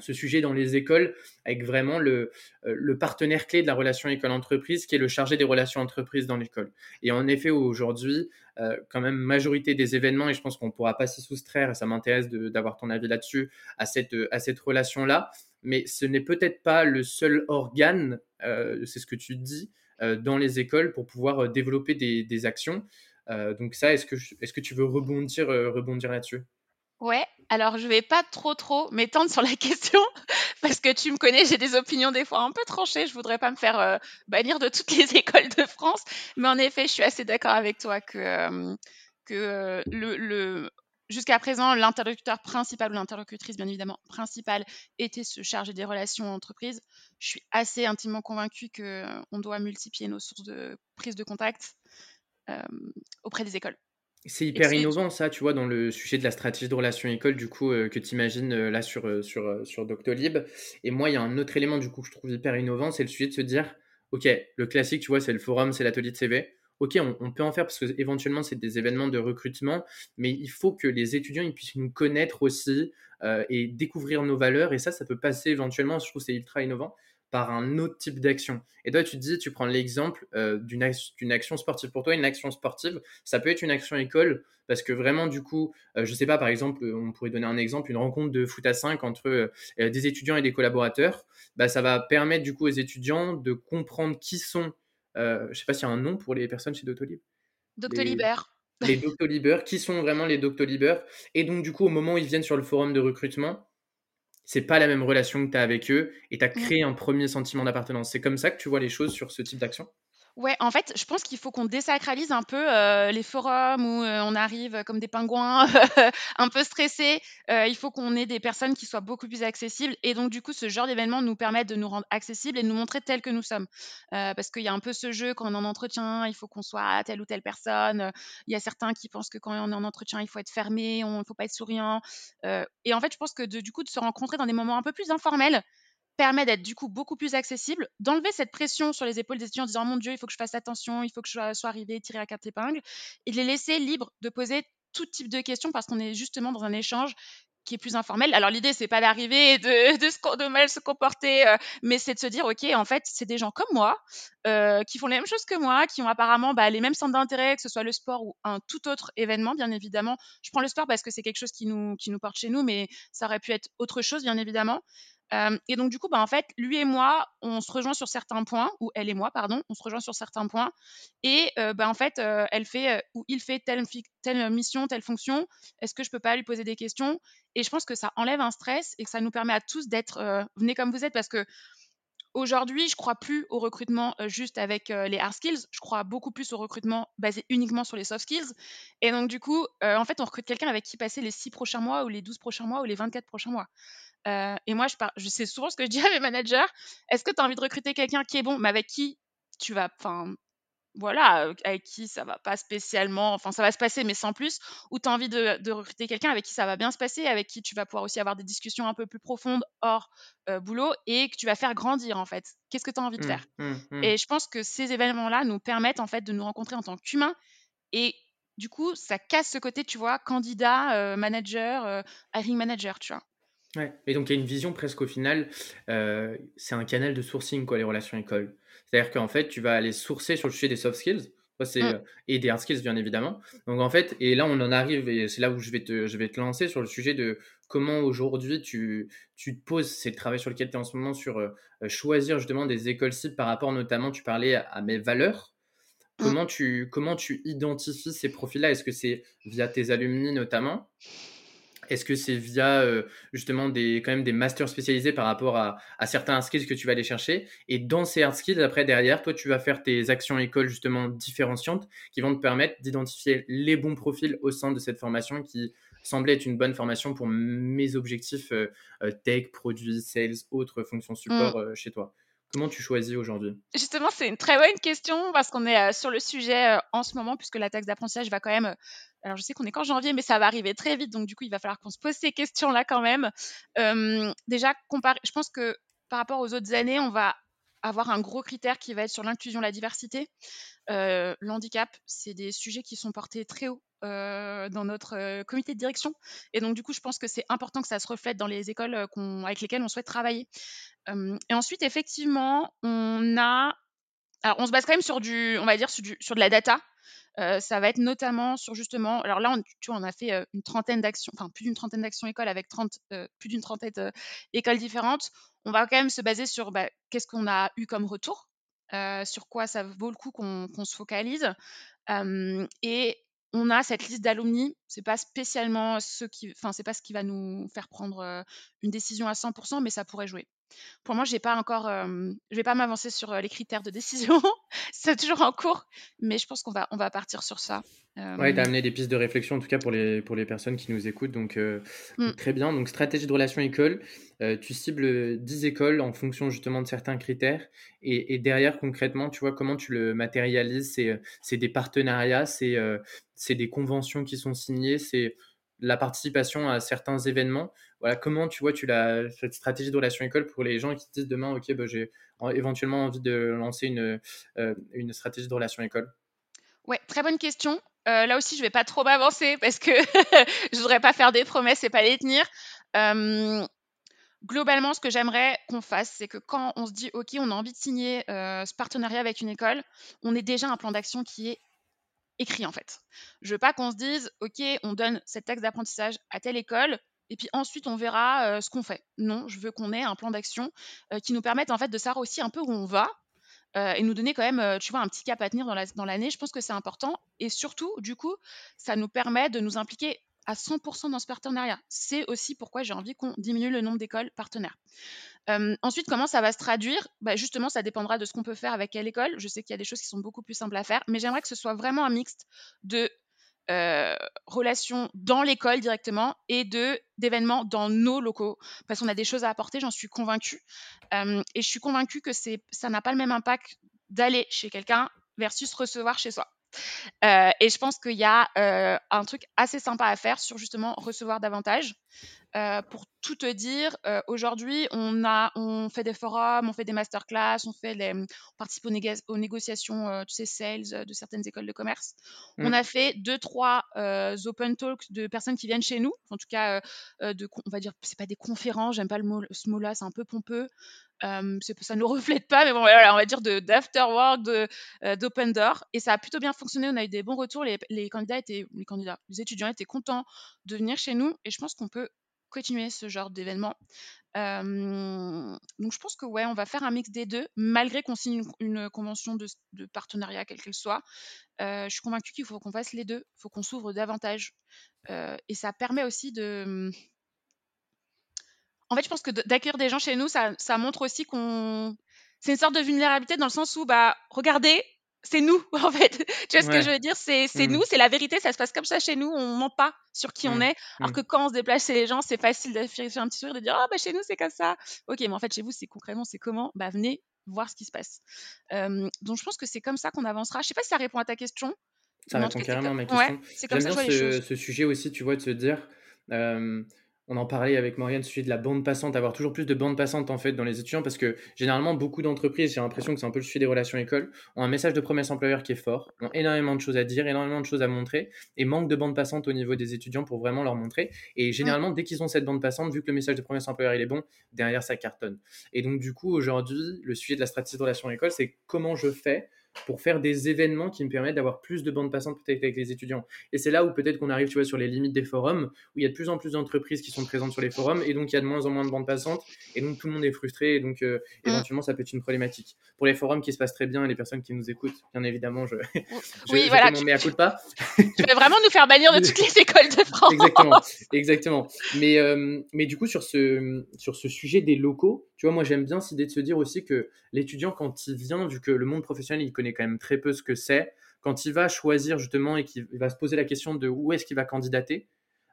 Speaker 1: ce sujet dans les écoles avec vraiment le, le partenaire clé de la relation école-entreprise qui est le chargé des relations entreprises dans l'école. Et en effet, aujourd'hui, euh, quand même, majorité des événements, et je pense qu'on ne pourra pas s'y soustraire, et ça m'intéresse d'avoir ton avis là-dessus, à cette, à cette relation-là, mais ce n'est peut-être pas le seul organe, euh, c'est ce que tu dis, dans les écoles pour pouvoir développer des, actions. donc ça, est-ce que, tu veux rebondir, rebondir là-dessus?
Speaker 2: Ouais, alors je vais pas trop trop m'étendre sur la [LAUGHS] question parce que tu me connais, j'ai des opinions des fois un peu tranchées. Je voudrais pas me faire euh, bannir de toutes les [LAUGHS] écoles de France, mais en effet, je suis assez d'accord avec toi que euh, euh, le, le jusqu'à présent l'interlocuteur principal ou l'interlocutrice bien évidemment principale était se charger des relations entreprises. Je suis assez intimement convaincue que on doit multiplier nos sources de prise de contact auprès des écoles.
Speaker 1: C'est hyper innovant ça, tu vois, dans le sujet de la stratégie de relation école, du coup, euh, que tu imagines euh, là sur, euh, sur, sur Doctolib. Et moi, il y a un autre élément, du coup, que je trouve hyper innovant, c'est le sujet de se dire, OK, le classique, tu vois, c'est le forum, c'est l'atelier de CV. OK, on, peut en faire parce que éventuellement, c'est des événements de recrutement, mais il faut que les étudiants ils puissent nous connaître aussi et découvrir nos valeurs. Et ça, ça peut passer éventuellement, je trouve c'est ultra innovant, par un autre type d'action. Et toi, tu te dis, tu prends l'exemple euh, d'une action sportive. Pour toi, une action sportive, ça peut être une action école, parce que vraiment, du coup, je euh, je sais pas, par exemple, on pourrait donner un exemple, une rencontre de foot à 5 entre euh, des étudiants et des collaborateurs, bah, ça va permettre du coup aux étudiants de comprendre qui sont, je sais pas s'il y a un nom pour les personnes chez Doctolib.
Speaker 2: Doctolibert.
Speaker 1: Les, les Doctolibers, qui sont vraiment les Doctolibers? Et donc, du coup, au moment où ils viennent sur le forum de recrutement, c'est pas la même relation que tu as avec eux et tu as créé un premier sentiment d'appartenance. C'est comme ça que tu vois les choses sur ce type d'action?
Speaker 2: Ouais, en fait, je pense qu'il faut qu'on désacralise un peu euh, les forums où euh, on arrive comme des pingouins, [LAUGHS] un peu stressés. Euh, il faut qu'on ait des personnes qui soient beaucoup plus accessibles. Et donc, du coup, ce genre d'événement nous permet de nous rendre accessibles et de nous montrer tels que nous sommes. parce qu'il y a un peu ce jeu quand on est en entretien, il faut qu'on soit telle ou telle personne. Il y a certains qui pensent que quand on est en entretien, il faut être fermé, il ne faut pas être souriant. et en fait, je pense que de, du coup, de se rencontrer dans des moments un peu plus informels, permet d'être du coup beaucoup plus accessible, d'enlever cette pression sur les épaules des étudiants en disant mon Dieu, il faut que je fasse attention, il faut que je sois, arrivé, tiré à quatre épingles, et de les laisser libres de poser tout type de questions parce qu'on est justement dans un échange qui est plus informel. Alors l'idée c'est pas d'arriver de, de, de, mal se comporter, euh, mais c'est de se dire ok en fait c'est des gens comme moi euh, qui font les mêmes choses que moi, qui ont apparemment bah, les mêmes centres d'intérêt, que ce soit le sport ou un tout autre événement bien évidemment. Je prends le sport parce que c'est quelque chose qui nous qui nous porte chez nous, mais ça aurait pu être autre chose bien évidemment et donc, du coup, bah, en fait, lui et moi, on se rejoint sur certains points, ou elle et moi, pardon, on se rejoint sur certains points. Et bah, en fait, elle fait, ou il fait telle, telle mission, telle fonction. Est-ce que je peux pas lui poser des questions? Et je pense que ça enlève un stress et que ça nous permet à tous d'être, venez comme vous êtes, parce que Aujourd'hui, je crois plus au recrutement juste avec les hard skills. Je crois beaucoup plus au recrutement basé uniquement sur les soft skills. Et donc, du coup, en fait, on recrute quelqu'un avec qui passer les 6 prochains mois ou les 12 prochains mois ou les 24 prochains mois. Et moi, je, je sais souvent ce que je dis à mes managers. Est-ce que tu as envie de recruter quelqu'un qui est bon, mais avec qui tu vas, enfin, voilà, avec qui ça va pas spécialement, enfin ça va se passer, mais sans plus, ou tu as envie de, recruter quelqu'un avec qui ça va bien se passer, avec qui tu vas pouvoir aussi avoir des discussions un peu plus profondes hors boulot et que tu vas faire grandir en fait? Qu'est-ce que tu as envie de mmh, faire? mmh, mmh. Et je pense que ces événements-là nous permettent en fait de nous rencontrer en tant qu'humains et du coup ça casse ce côté, tu vois, candidat, manager, hiring manager, tu vois.
Speaker 1: Ouais. Et donc il y a une vision presque au final, c'est un canal de sourcing quoi les relations écoles. C'est-à-dire qu'en fait, tu vas aller sourcer sur le sujet des soft skills. C'est, mmh. et des hard skills, bien évidemment. Donc, en fait, et là, on en arrive, et c'est là où je vais, te, je vais te lancer sur le sujet de comment aujourd'hui tu, tu te poses, c'est le travail sur lequel tu es en ce moment, sur euh, choisir justement des écoles cibles par rapport notamment, tu parlais à, mes valeurs. Mmh. Comment, tu, comment tu identifies ces profils-là? Est-ce que c'est via tes alumni notamment? Est-ce que c'est via euh, justement des, quand même des masters spécialisés par rapport à, certains hard skills que tu vas aller chercher? Et dans ces hard skills, après, derrière, toi, tu vas faire tes actions écoles justement différenciantes qui vont te permettre d'identifier les bons profils au sein de cette formation qui semblait être une bonne formation pour mes objectifs euh, euh, tech, produits, sales, autres fonctions support mmh. chez toi. Comment tu choisis aujourd'hui?
Speaker 2: Justement, c'est une très bonne question parce qu'on est sur le sujet en ce moment puisque la taxe d'apprentissage va quand même alors, je sais qu'on est qu'en janvier, mais ça va arriver très vite. Donc, du coup, il va falloir qu'on se pose ces questions-là quand même. déjà, je pense que par rapport aux autres années, on va avoir un gros critère qui va être sur l'inclusion, la diversité. Euh, l'handicap, c'est des sujets qui sont portés très haut dans notre comité de direction. Et donc, du coup, je pense que c'est important que ça se reflète dans les écoles avec lesquelles on souhaite travailler. et ensuite, effectivement, on a. Alors, on se base quand même sur du, on va dire, sur, sur de la data. Euh, ça va être notamment sur justement, alors là, on, tu vois, on a fait une trentaine d'actions, enfin plus d'une trentaine d'actions écoles avec 30, plus d'une trentaine d'écoles différentes. On va quand même se baser sur bah, qu'est-ce qu'on a eu comme retour, sur quoi ça vaut le coup qu'on se focalise. et on a cette liste d'alumni, c'est pas spécialement ce qui, enfin c'est pas ce qui va nous faire prendre une décision à 100%, mais ça pourrait jouer. Pour moi, j'ai pas encore, je vais pas m'avancer sur les critères de décision. [LAUGHS] c'est toujours en cours, mais je pense qu'on va, on va partir sur ça.
Speaker 1: Ouais, tu as amené des pistes de réflexion, en tout cas pour les, pour les personnes qui nous écoutent. Donc, mmh. très bien. Donc, stratégie de relation école, tu cibles 10 écoles en fonction justement de certains critères. Et, derrière, concrètement, tu vois, comment tu le matérialises? C'est des partenariats, c'est des conventions qui sont signées, c'est la participation à certains événements. Voilà, comment tu vois tu cette stratégie de relation école pour les gens qui disent demain, ok, bah, j'ai éventuellement envie de lancer une, euh, une stratégie de relation école?
Speaker 2: Ouais, très bonne question. Euh, là aussi, je vais pas trop m'avancer parce que [LAUGHS] je voudrais pas faire des promesses et pas les tenir. globalement, ce que j'aimerais qu'on fasse, c'est que quand on se dit, OK, on a envie de signer euh, ce partenariat avec une école, on ait déjà un plan d'action qui est écrit en fait. Je veux pas qu'on se dise, ok, on donne cette taxe d'apprentissage à telle école, et puis ensuite on verra euh, ce qu'on fait. Non, je veux qu'on ait un plan d'action euh, qui nous permette en fait de savoir aussi un peu où on va. Euh, et nous donner quand même, tu vois, un petit cap à tenir dans l'année, je pense que c'est important. Et surtout, du coup, ça nous permet de nous impliquer à 100% dans ce partenariat. C'est aussi pourquoi j'ai envie qu'on diminue le nombre d'écoles partenaires. ensuite, comment ça va se traduire? Bah, Justement, ça dépendra de ce qu'on peut faire avec quelle école. Je sais qu'il y a des choses qui sont beaucoup plus simples à faire, mais j'aimerais que ce soit vraiment un mixte de relations dans l'école directement et de d'événements dans nos locaux. Parce qu'on a des choses à apporter j'en suis convaincue. Et je suis convaincue que c'est ça n'a pas le même impact d'aller chez quelqu'un versus recevoir chez soi. Euh, et je pense qu'il y a euh, un truc assez sympa à faire sur justement recevoir davantage. Euh, pour tout te dire, aujourd'hui, on, a, on fait des forums, on fait des masterclass, on, fait les, on participe aux, négociations, tu sais, sales de certaines écoles de commerce. Mmh. On a fait deux, trois open talks de personnes qui viennent chez nous. En tout cas, de, on va dire, c'est pas des conférences, j'aime pas le mot, ce mot-là, c'est un peu pompeux. Euh, ça ne nous [LAUGHS] reflète pas, mais bon, voilà, on va dire d'afterwork, euh, d'open door. Et ça a plutôt bien fonctionné. On a eu des bons retours. Les, les, candidats étaient, les candidats, les étudiants étaient contents de venir chez nous. Et je pense qu'on peut continuer ce genre d'événement. Euh, donc je pense que ouais, on va faire un mix des deux, malgré qu'on signe une, convention de, partenariat, quelle qu'elle soit. je suis convaincue qu'il faut qu'on fasse les deux. Il faut qu'on s'ouvre davantage. et ça permet aussi de en fait, je pense que d'accueillir des gens chez nous, ça, montre aussi qu'on. C'est une sorte de vulnérabilité dans le sens où, bah, regardez, c'est nous, [LAUGHS] en fait. tu vois ce que je veux dire? C'est mmh. nous, c'est la vérité, ça se passe comme ça chez nous, on ment pas sur qui on mmh. est. Alors mmh. que quand on se déplace chez les gens, c'est facile d'afficher un petit sourire, de dire Ah, bah, chez nous, c'est comme ça. Ok, mais en fait, chez vous, c'est concrètement, c'est comment? Bah, venez voir ce qui se passe. donc, je pense que c'est comme ça qu'on avancera. Je sais pas si ça répond à ta question.
Speaker 1: Ça répond carrément à ma question. Ouais, c'est comme ça bien ce, ce, sujet aussi, tu vois, de se dire on en parlait avec Morgane, sujet de la bande passante, avoir toujours plus de bande passante en fait dans les étudiants parce que généralement beaucoup d'entreprises, j'ai l'impression que c'est un peu le sujet des relations écoles, ont un message de promesse employeur qui est fort, ont énormément de choses à dire, énormément de choses à montrer et manque de bande passante au niveau des étudiants pour vraiment leur montrer. Et généralement, dès qu'ils ont cette bande passante, vu que le message de promesse employeur il est bon, derrière ça cartonne. Et donc du coup aujourd'hui, le sujet de la stratégie de relations école, c'est comment je fais pour faire des événements qui me permettent d'avoir plus de bandes passantes peut-être avec les étudiants. Et c'est là où peut-être qu'on arrive, tu vois, sur les limites des forums, où il y a de plus en plus d'entreprises qui sont présentes sur les forums, et donc il y a de moins en moins de bandes passantes, et donc tout le monde est frustré, et donc euh, mm. éventuellement ça peut être une problématique. Pour les forums qui se passent très bien, et les personnes qui nous écoutent, bien évidemment, je, [LAUGHS]
Speaker 2: je oui, voilà, tu... de pas. tu veux vraiment nous faire bannir de toutes les [LAUGHS] écoles de France.
Speaker 1: Exactement, exactement. Mais, euh, mais du coup, sur ce, sur ce sujet des locaux, tu vois, moi j'aime bien cette idée de se dire aussi que l'étudiant, quand il vient, vu que le monde professionnel, il connaît quand même très peu ce que c'est, quand il va choisir justement et qu'il va se poser la question de où est-ce qu'il va candidater,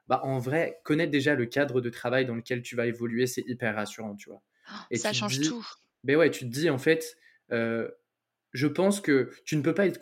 Speaker 1: bah en vrai, connaître déjà le cadre de travail dans lequel tu vas évoluer, c'est hyper rassurant, tu vois.
Speaker 2: et ça change tout.
Speaker 1: Ben ouais, tu te dis en fait, euh, je pense que tu ne peux pas être,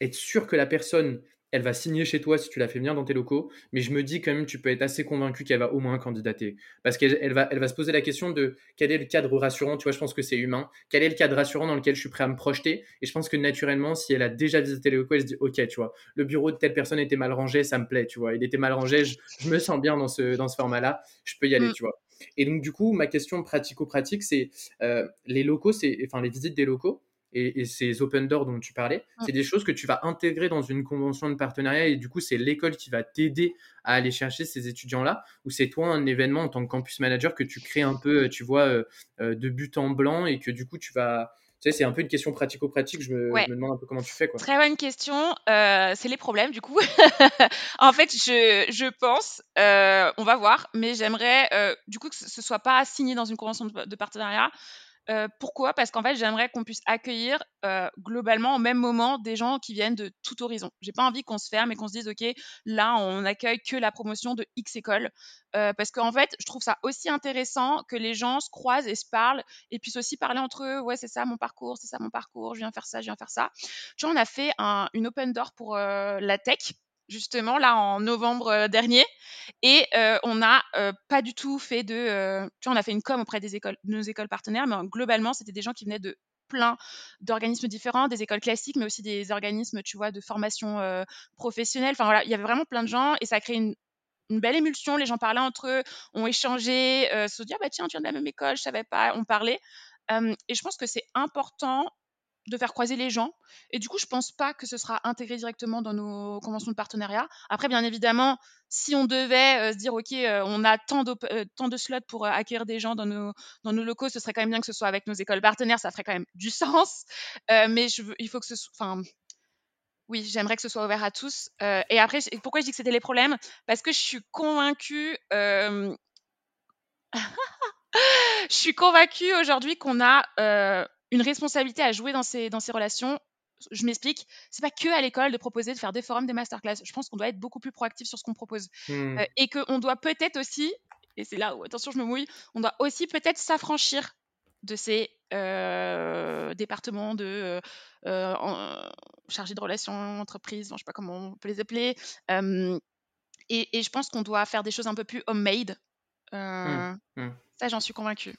Speaker 1: être sûr que la personne elle va signer chez toi si tu la fais venir dans tes locaux, mais je me dis quand même tu peux être assez convaincu qu'elle va au moins candidater. Parce qu'elle elle va, elle va se poser la question de quel est le cadre rassurant, tu vois, je pense que c'est humain, quel est le cadre rassurant dans lequel je suis prêt à me projeter, et je pense que naturellement, si elle a déjà visité les locaux, elle se dit, ok, tu vois, le bureau de telle personne était mal rangé, ça me plaît, tu vois, il était mal rangé, je, me sens bien dans ce, dans ce format-là, je peux y aller, mm. tu vois. Et donc du coup, ma question pratico-pratique, c'est euh, les locaux, c'est, enfin les visites des locaux, et, ces open doors dont tu parlais, mm. c'est des choses que tu vas intégrer dans une convention de partenariat et du coup, c'est l'école qui va t'aider à aller chercher ces étudiants-là ou c'est toi un événement en tant que campus manager que tu crées un peu, tu vois, euh, euh, de but en blanc et que du coup, tu vas. Tu sais, c'est un peu une question pratico-pratique. Je, me, demande un peu comment tu fais. Quoi.
Speaker 2: Très bonne question. Euh, c'est les problèmes, du coup. [LAUGHS] en fait, je, je pense, on va voir, mais j'aimerais, du coup, que ce soit pas signé dans une convention de partenariat, pourquoi? Parce qu'en fait, j'aimerais qu'on puisse accueillir globalement au même moment des gens qui viennent de tout horizon. J'ai pas envie qu'on se ferme et qu'on se dise ok, là on accueille que la promotion de X école, parce qu'en fait, je trouve ça aussi intéressant que les gens se croisent et se parlent et puissent aussi parler entre eux. Ouais, c'est ça mon parcours, c'est ça mon parcours, je viens faire ça, je viens faire ça. Tu vois, on a fait une open door pour la tech justement là en novembre dernier et on n'a pas du tout fait de tu vois on a fait une com auprès des écoles de nos écoles partenaires mais globalement c'était des gens qui venaient de plein d'organismes différents des écoles classiques mais aussi des organismes tu vois de formation professionnelle. Enfin voilà il y avait vraiment plein de gens et ça a créé une, belle émulsion. Les gens parlaient entre eux ont échangé se dire bah tiens tu viens de la même école je savais pas on parlait. Et je pense que c'est important de faire croiser les gens. Et du coup, je pense pas que ce sera intégré directement dans nos conventions de partenariat. Après, bien évidemment, si on devait euh, se dire, OK, euh, on a tant, euh, tant, de slots pour accueillir des gens dans nos, dans nos locaux, ce serait quand même bien que ce soit avec nos écoles partenaires, ça ferait quand même du [LAUGHS] sens. mais il faut que ce soit... Enfin, oui, j'aimerais que ce soit ouvert à tous. et après, pourquoi je dis que c'était les problèmes? Parce que je suis convaincue... [LAUGHS] je suis convaincue aujourd'hui qu'on a une responsabilité à jouer dans ces, dans ces relations. Je m'explique, c'est pas que à l'école de proposer de faire des forums, des masterclass. Je pense qu'on doit être beaucoup plus proactif sur ce qu'on propose mmh. euh, et qu'on doit peut-être aussi, et c'est là où attention je me mouille, on doit aussi peut-être s'affranchir de ces euh, départements de euh, chargés de relations entreprises, je sais pas comment on peut les appeler. Et, et, je pense qu'on doit faire des choses un peu plus homemade. Mmh. Mmh. Ça, j'en suis convaincue.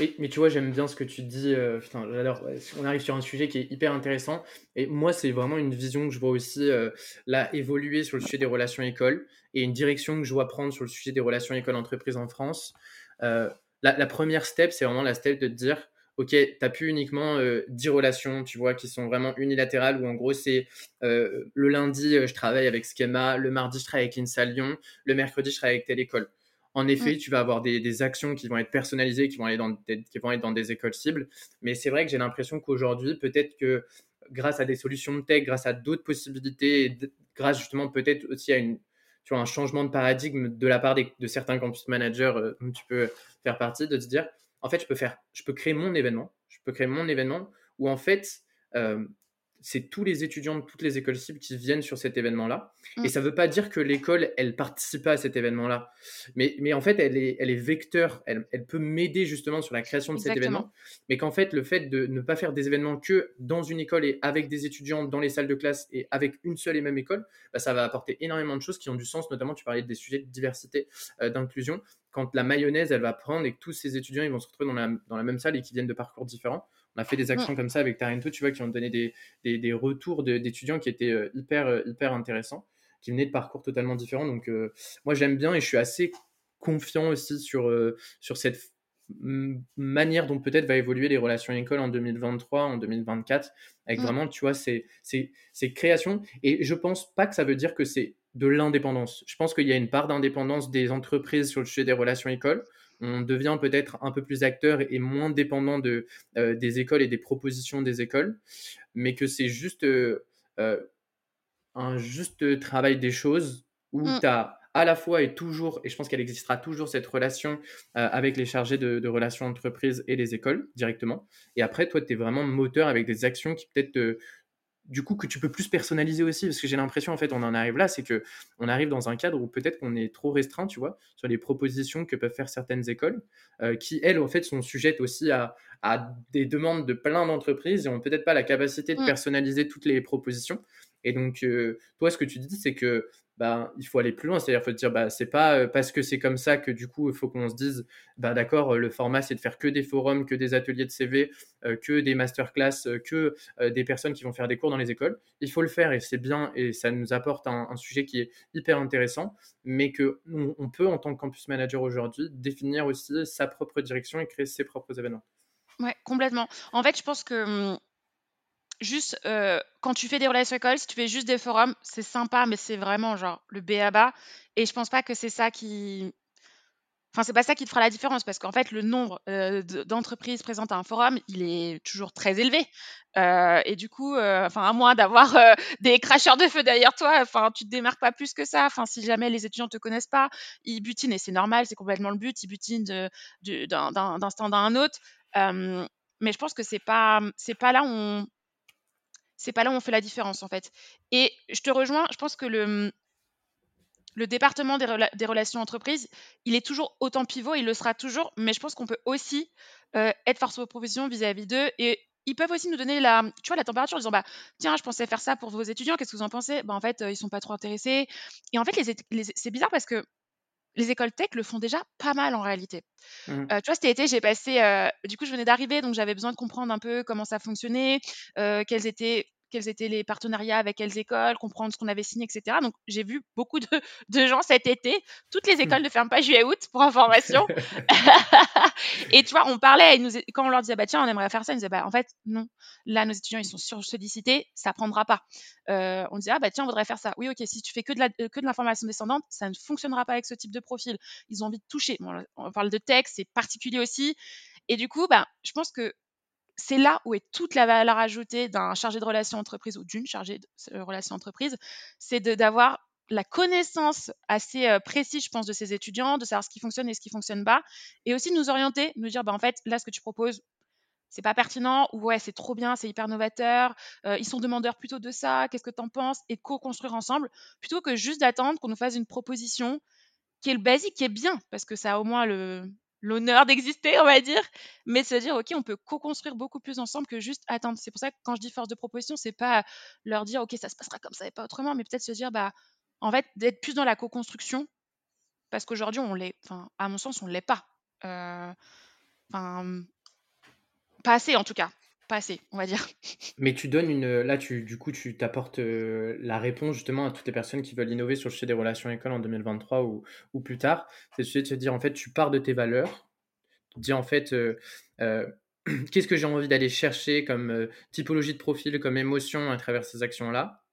Speaker 1: Oui, mais tu vois, j'aime bien ce que tu dis. Euh, putain, j'adore. On arrive sur un sujet qui est hyper intéressant. Et moi, c'est vraiment une vision que je vois aussi euh, évoluer sur le sujet des relations écoles et une direction que je vois prendre sur le sujet des relations écoles-entreprises en France. Euh, la, première step, c'est vraiment la step de te dire ok, tu n'as plus uniquement 10 relations, tu vois, qui sont vraiment unilatérales, où en gros, c'est le lundi, je travaille avec Schema, le mardi, je travaille avec l'INSA Lyon, le mercredi, je travaille avec telle école. En effet, tu vas avoir des, actions qui vont être personnalisées, qui vont, aller dans des, qui vont être dans des écoles cibles. Mais c'est vrai que j'ai l'impression qu'aujourd'hui, peut-être que grâce à des solutions de tech, grâce à d'autres possibilités, grâce justement peut-être aussi à une, tu vois, un changement de paradigme de la part de certains campus managers euh, dont tu peux faire partie, de te dire, en fait, je peux faire, je peux créer mon événement, je peux créer mon événement où en fait, euh, c'est tous les étudiants de toutes les écoles cibles qui viennent sur cet événement-là. Et mm. ça ne veut pas dire que l'école, elle participe pas à cet événement-là. Mais, mais en fait, elle est, elle est vecteur, elle, elle peut m'aider justement sur la création de cet événement. Mais qu'en fait, le fait de ne pas faire des événements que dans une école et avec des étudiants dans les salles de classe et avec une seule et même école, bah, ça va apporter énormément de choses qui ont du sens. Notamment, tu parlais des sujets de diversité, euh, d'inclusion. Quand la mayonnaise, elle va prendre et que tous ces étudiants, ils vont se retrouver dans la, dans la même salle et qui viennent de parcours différents on a fait des actions comme ça avec Tarento, tu vois, qui ont donné des, des, retours d'étudiants qui étaient euh, hyper, euh, hyper intéressants, qui venaient de parcours totalement différents. Donc, euh, moi, j'aime bien et je suis assez confiant aussi sur, sur cette manière dont peut-être va évoluer les relations école en 2023, en 2024, avec mmh. vraiment, tu vois, ces, ces, ces, créations. Et je pense pas que ça veut dire que c'est de l'indépendance. Je pense qu'il y a une part d'indépendance des entreprises sur le sujet des relations écoles. On devient peut-être un peu plus acteur et moins dépendant de, euh, des écoles et des propositions des écoles, mais que c'est juste euh, euh, un juste travail des choses où mmh. tu as à la fois et toujours, et je pense qu'elle existera toujours, cette relation euh, avec les chargés de, relations entreprises et les écoles directement. Et après, toi, tu es vraiment moteur avec des actions qui peut-être du coup que tu peux plus personnaliser aussi parce que j'ai l'impression en fait on en arrive là c'est que on arrive dans un cadre où peut-être qu'on est trop restreint tu vois sur les propositions que peuvent faire certaines écoles euh, qui elles en fait sont sujettes aussi à, à des demandes de plein d'entreprises et ont peut-être pas la capacité de mmh. personnaliser toutes les propositions et donc euh, toi ce que tu dis c'est que bah, il faut aller plus loin. C'est-à-dire, faut te dire, bah, c'est pas euh, parce que c'est comme ça que du coup, il faut qu'on se dise, bah, d'accord, le format, c'est de faire que des forums, que des ateliers de CV, euh, que des masterclass, que des personnes qui vont faire des cours dans les écoles. Il faut le faire et c'est bien et ça nous apporte un, sujet qui est hyper intéressant, mais que on, peut, en tant que campus manager aujourd'hui, définir aussi sa propre direction et créer ses propres événements.
Speaker 2: Ouais, complètement. En fait, je pense que juste quand tu fais des relations écoles, si tu fais juste des forums, c'est sympa, mais c'est vraiment genre le B à bas. Et je pense pas que c'est ça qui. Enfin, c'est pas ça qui te fera la différence parce qu'en fait, le nombre d'entreprises présentes à un forum, il est toujours très élevé. et du coup, enfin, à moins d'avoir des cracheurs de feu derrière toi, enfin, tu te démarques pas plus que ça. Enfin, si jamais les étudiants te connaissent pas, ils butinent et c'est normal, c'est complètement le but. Ils butinent d'un stand à un autre. mais je pense que c'est pas, pas là où on, c'est pas là où on fait la différence en fait. Et je te rejoins, je pense que le, le département des, relations entreprises, il est toujours autant pivot, il le sera toujours, mais je pense qu'on peut aussi euh, être force de proposition vis-à-vis d'eux et ils peuvent aussi nous donner la, tu vois, la température en disant bah tiens je pensais faire ça pour vos étudiants qu'est-ce que vous en pensez? Bah en fait euh, ils sont pas trop intéressés et en fait c'est bizarre parce que les écoles tech le font déjà pas mal en réalité. Mmh. Euh, tu vois, cet été, j'ai passé. du coup, je venais d'arriver, donc j'avais besoin de comprendre un peu comment ça fonctionnait, quels étaient quels étaient les partenariats avec quelles écoles, comprendre ce qu'on avait signé, etc. Donc, j'ai vu beaucoup [LAUGHS] de, gens cet été. Toutes les mmh. écoles ne ferment pas juillet-août, pour information. [LAUGHS] et tu vois, on parlait, nous, quand on leur disait, bah, tiens, on aimerait faire ça, ils disaient, bah, en fait, non. Là, nos étudiants, ils sont sur-sollicités, ça prendra pas. Euh, on disait, ah, bah, tiens, on voudrait faire ça. Oui, ok, si tu fais que de, euh, de l'information descendante, ça ne fonctionnera pas avec ce type de profil. Ils ont envie de toucher. on parle de texte, c'est particulier aussi. Et du coup, bah, je pense que c'est là où est toute la valeur ajoutée d'un chargé de relations entreprise ou d'une chargée de euh, relations entreprise, c'est d'avoir la connaissance assez euh, précise, je pense, de ses étudiants, de savoir ce qui fonctionne et ce qui fonctionne pas, et aussi nous orienter, nous dire, bah, en fait, là, ce que tu proposes, c'est pas pertinent, ou ouais, c'est trop bien, c'est hyper novateur, euh, ils sont demandeurs plutôt de ça, qu'est-ce que tu en penses, et co-construire ensemble, plutôt que juste d'attendre qu'on nous fasse une proposition qui est le basique, qui est bien, parce que ça a au moins le, l'honneur d'exister, on va dire, mais de se dire, OK, on peut co-construire beaucoup plus ensemble que juste attendre. C'est pour ça que quand je dis force de proposition, c'est pas leur dire, OK, ça se passera comme ça et pas autrement, mais peut-être se dire, bah, en fait, d'être plus dans la co-construction, parce qu'aujourd'hui, on l'est, enfin, à mon sens, on ne l'est pas. Euh, enfin, pas assez en tout cas pas assez, on va dire. [LAUGHS]
Speaker 1: Mais tu donnes une. Là, tu, du coup, tu t'apportes euh, la réponse justement à toutes les personnes qui veulent innover sur le sujet des relations écoles en 2023 ou, ou plus tard. C'est de se dire, en fait, tu pars de tes valeurs. Tu dis, en fait, euh, euh, [CLEARS THROAT] qu'est-ce que j'ai envie d'aller chercher comme typologie de profil, comme émotion à travers ces actions-là?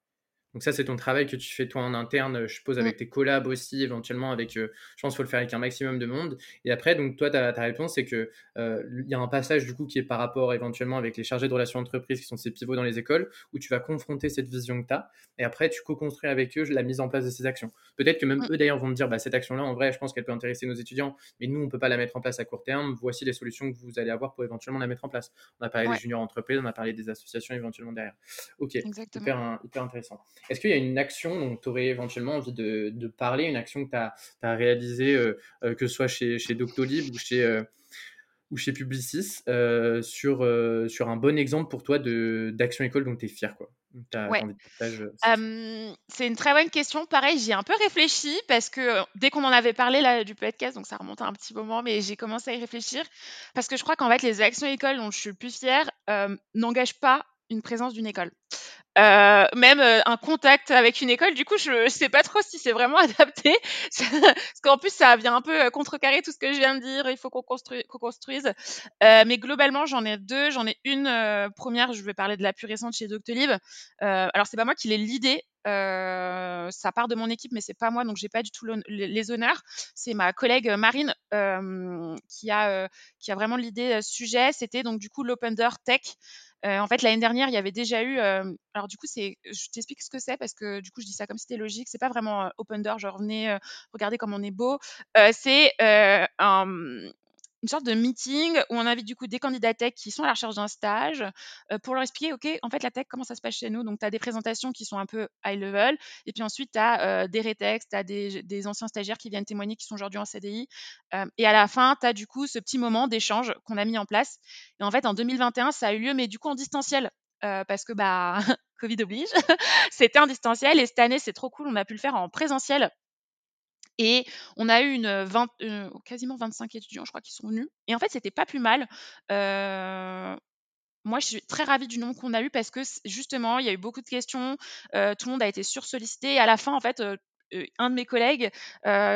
Speaker 1: Donc ça, c'est ton travail que tu fais toi en interne, je suppose, avec mm. tes collabs aussi, éventuellement avec, euh, je pense qu'il faut le faire avec un maximum de monde. Et après, donc toi, ta, ta réponse, c'est que euh, y a un passage du coup qui est par rapport éventuellement avec les chargés de relations entreprises qui sont ces pivots dans les écoles, où tu vas confronter cette vision que tu as, et après tu co-construis avec eux la mise en place de ces actions. Peut-être que même mm. eux d'ailleurs vont me dire, bah, cette action-là, en vrai, je pense qu'elle peut intéresser nos étudiants, mais nous, on peut pas la mettre en place à court terme. Voici les solutions que vous allez avoir pour éventuellement la mettre en place. On a parlé des juniors entreprises, on a parlé des associations éventuellement derrière. Ok, hyper, hyper intéressant. Est-ce qu'il y a une action dont tu aurais éventuellement envie de, parler, une action que tu as, as réalisée, euh, euh, que ce soit chez, chez Doctolib ou chez, euh, ou chez Publicis, sur, sur un bon exemple pour toi d'action école dont tu es fier quoi?
Speaker 2: c'est une très bonne question. Pareil, j'y ai un peu réfléchi parce que dès qu'on en avait parlé là, du podcast, donc ça remonte à un petit moment, mais j'ai commencé à y réfléchir parce que je crois qu'en fait, les actions écoles dont je suis le plus fière n'engagent pas une présence d'une école. euh, même euh, un contact avec une école. Du coup, je, ne sais pas trop si c'est vraiment [LAUGHS] adapté, parce qu'en plus, ça vient un peu euh, contrecarrer tout ce que je viens de dire. Il faut qu'on construise. mais globalement, j'en ai deux. J'en ai une première. Je vais parler de la plus récente chez Doctolib. alors, c'est pas moi qui l'ai l'idée. ça part de mon équipe, mais c'est pas moi, donc j'ai pas du tout les honneurs. C'est ma collègue Marine qui a vraiment l'idée sujet. C'était donc du coup l'Open Tech. Euh, en fait, l'année dernière, il y avait déjà eu. Euh, alors, du coup, c'est, je t'explique ce que c'est parce que du coup, je dis ça comme si c'était logique. C'est pas vraiment euh, open door, genre venez regarder comme on est beau. c'est un, une sorte de meeting où on invite du coup des candidats tech qui sont à la recherche d'un stage euh, pour leur expliquer, OK, en fait, la tech, comment ça se passe chez nous? Donc, tu as des présentations qui sont un peu high level. Et puis ensuite, tu as euh, des rétextes, tu as des, des, anciens stagiaires qui viennent témoigner qui sont aujourd'hui en CDI. Euh, et à la fin, tu as du coup ce petit moment d'échange qu'on a mis en place. Et en fait, en 2021, ça a eu lieu, mais du coup en distanciel. parce que bah [LAUGHS] Covid oblige, [LAUGHS] c'était en distanciel et cette année c'est trop cool, on a pu le faire en présentiel et on a eu une 20, quasiment 25 étudiants, je crois, qui sont venus. Et en fait, c'était pas plus mal. moi, je suis très ravie du nombre qu'on a eu parce que justement, il y a eu beaucoup de questions. tout le monde a été sursollicité. Et à la fin, en fait, un de mes collègues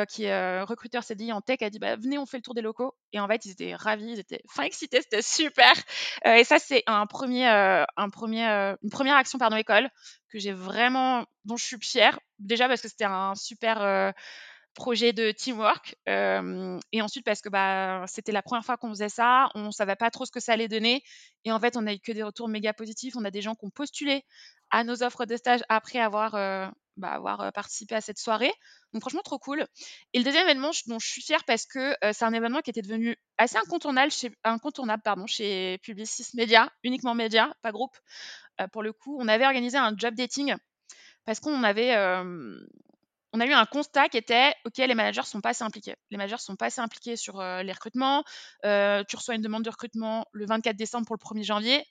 Speaker 2: qui est recruteur CDI en tech a dit bah, venez on fait le tour des locaux et en fait ils étaient ravis ils étaient enfin excités c'était super et ça c'est un premier une première action par nos écoles que j'ai vraiment dont je suis fière déjà parce que c'était un super projet de teamwork. et ensuite, parce que bah, c'était la première fois qu'on faisait ça, on ne savait pas trop ce que ça allait donner. Et en fait, on a eu que des retours méga positifs. On a des gens qui ont postulé à nos offres de stage après avoir, bah, avoir participé à cette soirée. Donc, franchement, trop cool. Et le deuxième événement dont je suis fière parce que c'est un événement qui était devenu assez incontournable chez, incontournable, pardon, chez Publicis Media, uniquement média, pas groupe. pour le coup, on avait organisé un job dating parce qu'on avait on a eu un constat qui était OK, les managers sont pas assez impliqués. Les managers sont pas assez impliqués sur euh, les recrutements. Euh, tu reçois une demande de recrutement le 24 décembre pour le 1er janvier.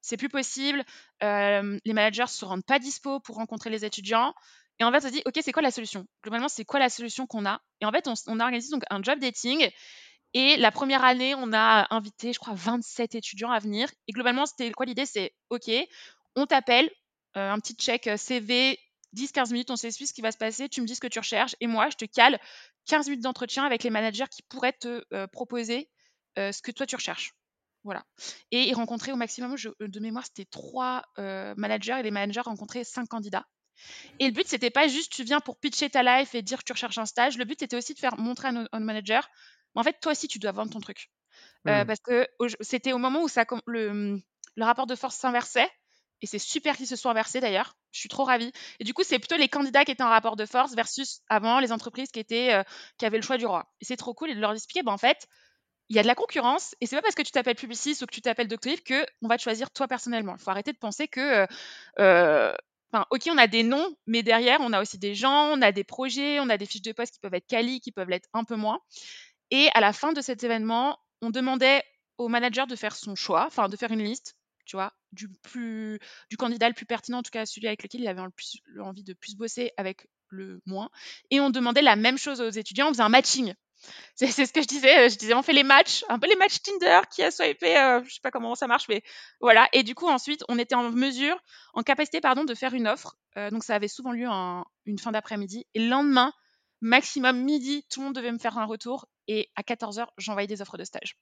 Speaker 2: C'est plus possible. Euh, les managers se rendent pas dispo pour rencontrer les étudiants. Et en fait, on se dit OK, c'est quoi la solution? Globalement, c'est quoi la solution qu'on a? Et en fait, on, a organisé donc un job dating. Et la première année, on a invité, je crois, 27 étudiants à venir. Et globalement, c'était quoi l'idée? C'est OK, on t'appelle, un petit check CV, 10-15 minutes, on sait ce qui va se passer, tu me dis ce que tu recherches, et moi, je te cale 15 minutes d'entretien avec les managers qui pourraient te euh, proposer euh, ce que toi, tu recherches. Voilà. Et ils rencontraient au maximum, de mémoire, c'était trois euh, managers, et les managers rencontraient cinq candidats. Et le but, c'était pas juste tu viens pour pitcher ta life et dire que tu recherches un stage. Le but, c'était aussi de faire montrer à nos, managers, en fait, toi aussi, tu dois vendre ton truc. Mmh. Parce que c'était au moment où ça, le, le rapport de force s'inversait. Et c'est super qu'ils se soient inversés d'ailleurs. Je suis trop ravie. Et du coup, c'est plutôt les candidats qui étaient en rapport de force versus avant les entreprises qui étaient euh, qui avaient le choix du roi. Et c'est trop cool de leur expliquer, ben, en fait, il y a de la concurrence et c'est pas parce que tu t'appelles Publicis ou que tu t'appelles Doctolib que on va te choisir toi personnellement. Il faut arrêter de penser que euh, euh, Enfin, ok, on a des noms, mais derrière, on a aussi des gens, on a des projets, on a des fiches de poste qui peuvent être quali, qui peuvent l'être un peu moins. Et à la fin de cet événement, on demandait au manager de faire son choix, enfin de faire une liste tu vois, du, plus, du candidat le plus pertinent, en tout cas celui avec lequel il avait le plus, envie de plus bosser avec le moins. Et on demandait la même chose aux étudiants, on faisait un matching. [LAUGHS] C'est, ce que je disais, je disais on fait les matchs, un peu les matchs Tinder qui a swipé, euh, je sais pas comment ça marche, mais voilà. Et du coup ensuite on était en mesure, en capacité pardon, de faire une offre. Euh, donc ça avait souvent lieu en une fin d'après-midi. Et le lendemain, maximum midi, tout le monde devait me faire un retour. Et à 14h, j'envoyais des offres de stage.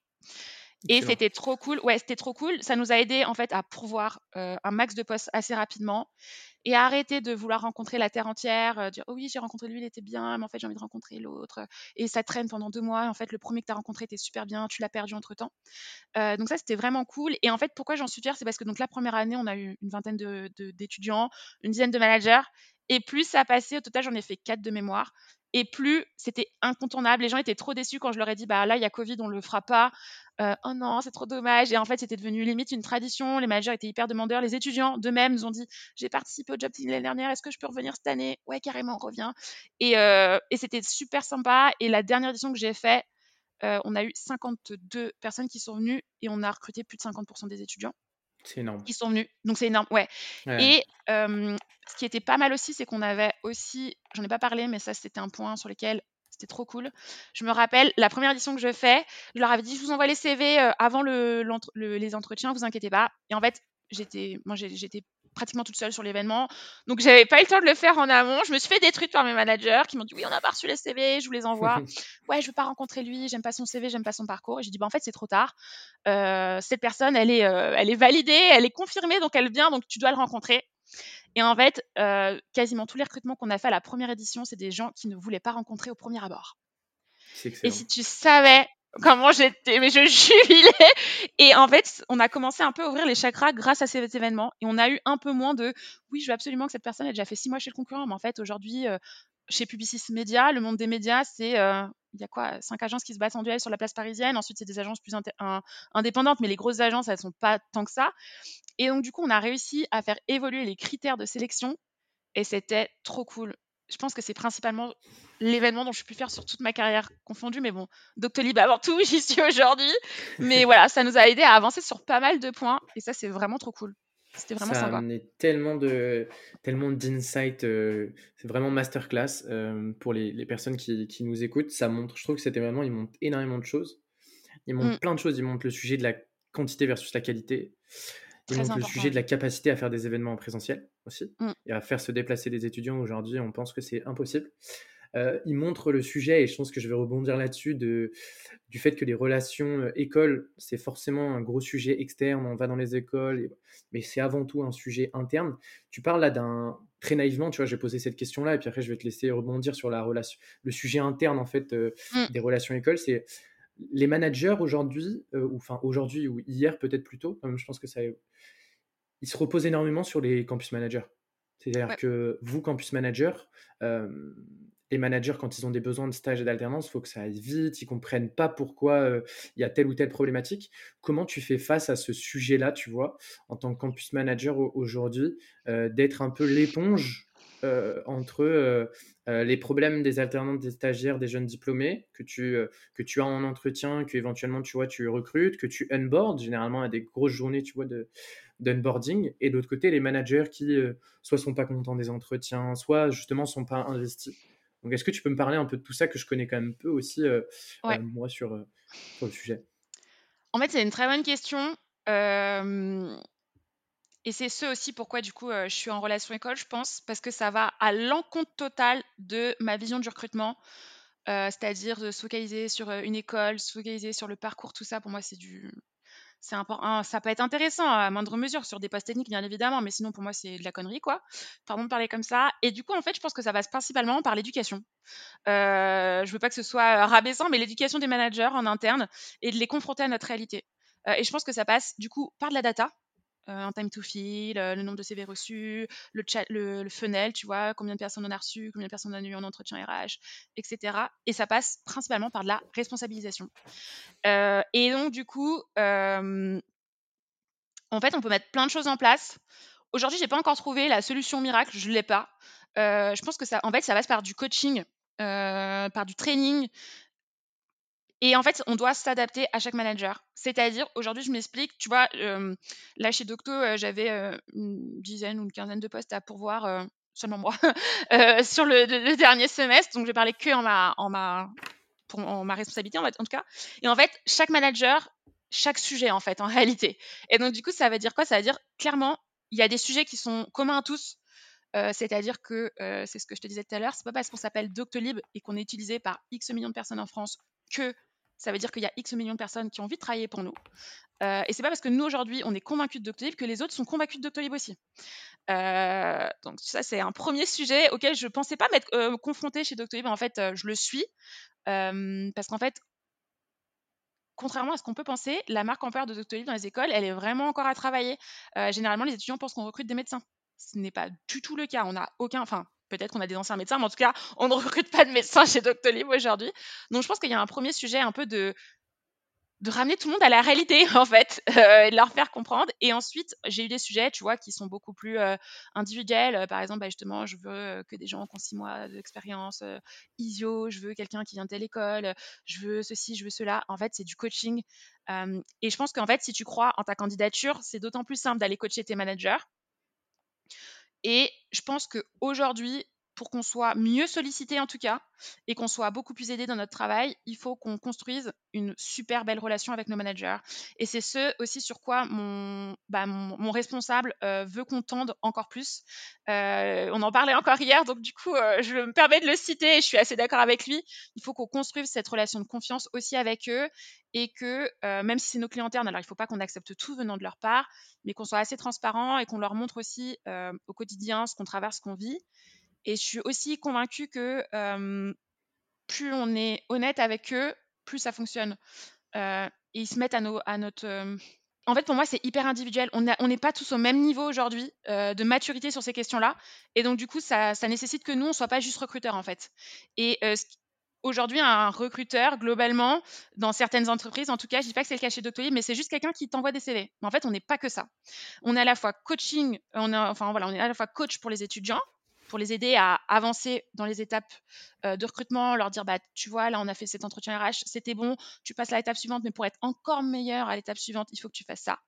Speaker 2: Et c'était trop cool. Ouais, c'était trop cool. Ça nous a aidé en fait à pourvoir euh, un max de postes assez rapidement et à arrêter de vouloir rencontrer la terre entière, euh, dire oh oui j'ai rencontré lui, il était bien, mais en fait j'ai envie de rencontrer l'autre. Et ça traîne pendant deux mois. En fait le premier que tu as rencontré était super bien, tu l'as perdu entre temps. Euh, donc ça c'était vraiment cool. Et en fait pourquoi j'en suis fière, c'est parce que donc la première année on a eu une vingtaine d'étudiants, une dizaine de managers. Et plus ça a passé, au total j'en ai fait quatre de mémoire et plus c'était incontournable. Les gens étaient trop déçus quand je leur ai dit bah là il y a Covid, on le fera pas. Euh, oh non, c'est trop dommage. Et en fait, c'était devenu limite une tradition. Les managers étaient hyper demandeurs. Les étudiants d'eux-mêmes nous ont dit j'ai participé au job team l'année dernière, est-ce que je peux revenir cette année? Ouais, carrément, on revient. Et, euh, et c'était super sympa. Et la dernière édition que j'ai fait, euh, on a eu 52 personnes qui sont venues et on a recruté plus de 50% des étudiants.
Speaker 1: C'est énorme.
Speaker 2: Qui sont venus. Donc c'est énorme, ouais. Et ce qui était pas mal aussi, c'est qu'on avait aussi, j'en ai pas parlé, mais ça c'était un point sur lequel c'était trop cool. Je me rappelle, la première édition que je fais, je leur avais dit, je vous envoie les CV avant le, les entretiens, vous inquiétez pas. Et en fait, j'étais, moi j'étais pratiquement toute seule sur l'événement. Donc, j'avais pas eu le temps de le faire en amont. Je me suis fait détruire par mes managers qui m'ont dit Oui, on a pas reçu les CV, je vous les envoie. [LAUGHS] ouais, je veux pas rencontrer lui, j'aime pas son CV, j'aime pas son parcours. Et j'ai dit bah, En fait, c'est trop tard. Euh, cette personne, elle est, elle est validée, elle est confirmée, donc elle vient, donc tu dois le rencontrer. Et en fait, quasiment tous les recrutements qu'on a fait à la première édition, c'est des gens qui ne voulaient pas rencontrer au premier abord. Et si tu savais comment j'étais, mais je [LAUGHS] jubilais. Et en fait, on a commencé un peu à ouvrir les chakras grâce à ces événements. Et on a eu un peu moins de oui, je veux absolument que cette personne ait déjà fait six mois chez le concurrent. Mais en fait, aujourd'hui, chez Publicis Media, le monde des médias, c'est il y a quoi cinq agences qui se battent en duel sur la place parisienne. Ensuite, c'est des agences plus indépendantes, mais les grosses agences, elles sont pas tant que ça. Et donc, du coup, on a réussi à faire évoluer les critères de sélection et c'était trop cool. Je pense que c'est principalement l'événement dont je suis plus fière sur toute ma carrière confondue. Mais bon, Doctolib avant tout, [LAUGHS] j'y suis aujourd'hui. Mais voilà, ça nous a aidé à avancer sur pas mal de points et ça, c'est vraiment trop cool. C'était vraiment
Speaker 1: ça
Speaker 2: sympa.
Speaker 1: a amené tellement de tellement d'insights. Euh, c'est vraiment masterclass euh, pour les, les personnes qui, qui, nous écoutent. Ça montre, je trouve que cet événement, il montre énormément de choses. Il montre mmh. plein de choses. Il montre le sujet de la quantité versus la qualité. Il montre le sujet de la capacité à faire des événements en présentiel aussi mmh. et à faire se déplacer des étudiants. Aujourd'hui, on pense que c'est impossible. Euh, il montre le sujet, et je pense que je vais rebondir là-dessus, de, du fait que les relations euh, écoles, c'est forcément un gros sujet externe, on va dans les écoles, mais c'est avant tout un sujet interne. Tu parles là d'un, très naïvement, tu vois, j'ai posé cette question-là, et puis après je vais te laisser rebondir sur la relation, le sujet interne en fait euh, mmh. des relations écoles, c'est les managers aujourd'hui, ou enfin aujourd'hui ou hier peut-être plutôt, je pense que ça, ils se reposent énormément sur les campus managers. C'est-à-dire que vous, campus manager, les managers, quand ils ont des besoins de stage et d'alternance, il faut que ça aille vite, ils comprennent pas pourquoi euh, il y a telle ou telle problématique. Comment tu fais face à ce sujet-là, tu vois, en tant que campus manager aujourd'hui, euh, d'être un peu l'éponge euh, entre les problèmes des alternantes, des stagiaires, des jeunes diplômés que tu, que tu as en entretien, que éventuellement tu vois, tu recrutes, que tu onboard, généralement à des grosses journées, tu vois, de et d'autre côté, les managers qui soit sont pas contents des entretiens, soit justement sont pas investis. Donc, est-ce que tu peux me parler un peu de tout ça que je connais quand même peu aussi, euh, euh, moi, sur, euh, sur, le sujet?
Speaker 2: En fait, c'est une très bonne question. et c'est ce aussi pourquoi, du coup, je suis en relation école, je pense, parce que ça va à l'encontre total de ma vision du recrutement. c'est-à-dire de se focaliser sur une école, se focaliser sur le parcours, tout ça, pour moi, c'est du, Ça peut être intéressant à moindre mesure sur des postes techniques, bien évidemment, mais sinon, pour moi, c'est de la connerie, quoi. Pardon de parler comme ça. Et du coup, en fait, je pense que ça passe principalement par l'éducation. Euh, je veux pas que ce soit rabaissant, mais l'éducation des managers en interne et de les confronter à notre réalité. Euh, et je pense que ça passe, du coup, par de la data, un time to fill, euh, le nombre de CV reçus, le, chat, funnel, tu vois, combien de personnes on a reçu, combien de personnes on a eu en entretien RH, etc. Et ça passe principalement par de la responsabilisation. Euh, et donc, du coup, en fait, on peut mettre plein de choses en place. Aujourd'hui, j'ai pas encore trouvé la solution miracle, je l'ai pas. je pense que ça, en fait, ça passe par du coaching, par du training, et en fait, on doit s'adapter à chaque manager. C'est-à-dire, aujourd'hui, je m'explique, tu vois, là chez Docto, j'avais une dizaine ou une quinzaine de postes à pourvoir, seulement moi, [LAUGHS] sur le, dernier semestre. Donc, je parlais que en ma, en ma, pour, ma responsabilité, en, en tout cas. Et en fait, chaque manager, chaque sujet, en fait, en [LAUGHS] réalité. Et donc, du coup, ça veut dire quoi? Ça veut dire, clairement, il y a des sujets qui sont communs à tous. c'est-à-dire que c'est ce que je te disais tout à l'heure, c'est pas parce qu'on s'appelle Doctolib et qu'on est utilisé par X millions de personnes en France que ça veut dire qu'il y a X millions de personnes qui ont envie de travailler pour nous. Euh, et c'est pas parce que nous aujourd'hui on est convaincus de Doctolib que les autres sont convaincus de Doctolib aussi. Euh, donc ça c'est un premier sujet auquel je pensais pas m'être euh, confrontée chez Doctolib. En fait, je le suis parce qu'en fait, contrairement à ce qu'on peut penser, la marque employeur de Doctolib dans les écoles, elle est vraiment encore à travailler. généralement, les étudiants pensent qu'on recrute des médecins. Ce n'est pas du tout le cas. On n'a aucun, enfin, peut-être qu'on a des anciens médecins, mais en tout cas, on ne [LAUGHS] recrute pas de médecins chez Doctolib aujourd'hui. Donc, je pense qu'il y a un premier sujet un peu de de ramener tout le monde à la réalité [LAUGHS] en fait euh, et de leur faire comprendre. Et ensuite j'ai eu des sujets tu vois qui sont beaucoup plus euh, individuels. Par exemple bah, justement je veux que des gens ont six mois d'expérience euh, ISIO je veux quelqu'un qui vient de telle école je veux ceci je veux cela. En fait c'est du coaching. Et je pense qu'en fait si tu crois en ta candidature c'est d'autant plus simple d'aller coacher tes managers et je pense qu'aujourd'hui, pour qu'on soit mieux sollicité en tout cas et qu'on soit beaucoup plus aidé dans notre travail, il faut qu'on construise une super belle relation avec nos managers. Et c'est ce aussi sur quoi mon, bah, responsable euh, veut qu'on tende encore plus. Euh, on en parlait encore hier, donc du coup, euh, je me permets de le citer et je suis assez d'accord avec lui. Il faut qu'on construise cette relation de confiance aussi avec eux et que même si c'est nos clients internes, alors il ne faut pas qu'on accepte tout venant de leur part, mais qu'on soit assez transparent et qu'on leur montre aussi au quotidien ce qu'on traverse, ce qu'on vit. Et je suis aussi convaincue que plus on est honnête avec eux, plus ça fonctionne. et ils se mettent à, notre. En fait, pour moi, c'est hyper individuel. On n'est pas tous au même niveau aujourd'hui de maturité sur ces questions-là. Et donc, du coup, ça, nécessite que nous, on ne soit pas juste recruteurs, en fait. Et aujourd'hui, un recruteur, globalement, dans certaines entreprises, en tout cas, je ne dis pas que c'est le cas chez Doctolib, mais c'est juste quelqu'un qui t'envoie des CV. Mais en fait, on n'est pas que ça. On est à la fois coaching, enfin voilà, on est à la fois coach pour les étudiants, pour les aider à avancer dans les étapes euh, de recrutement, leur dire bah tu vois là on a fait cet entretien RH, c'était bon, tu passes à l'étape suivante, mais pour être encore meilleur à l'étape suivante, il faut que tu fasses ça.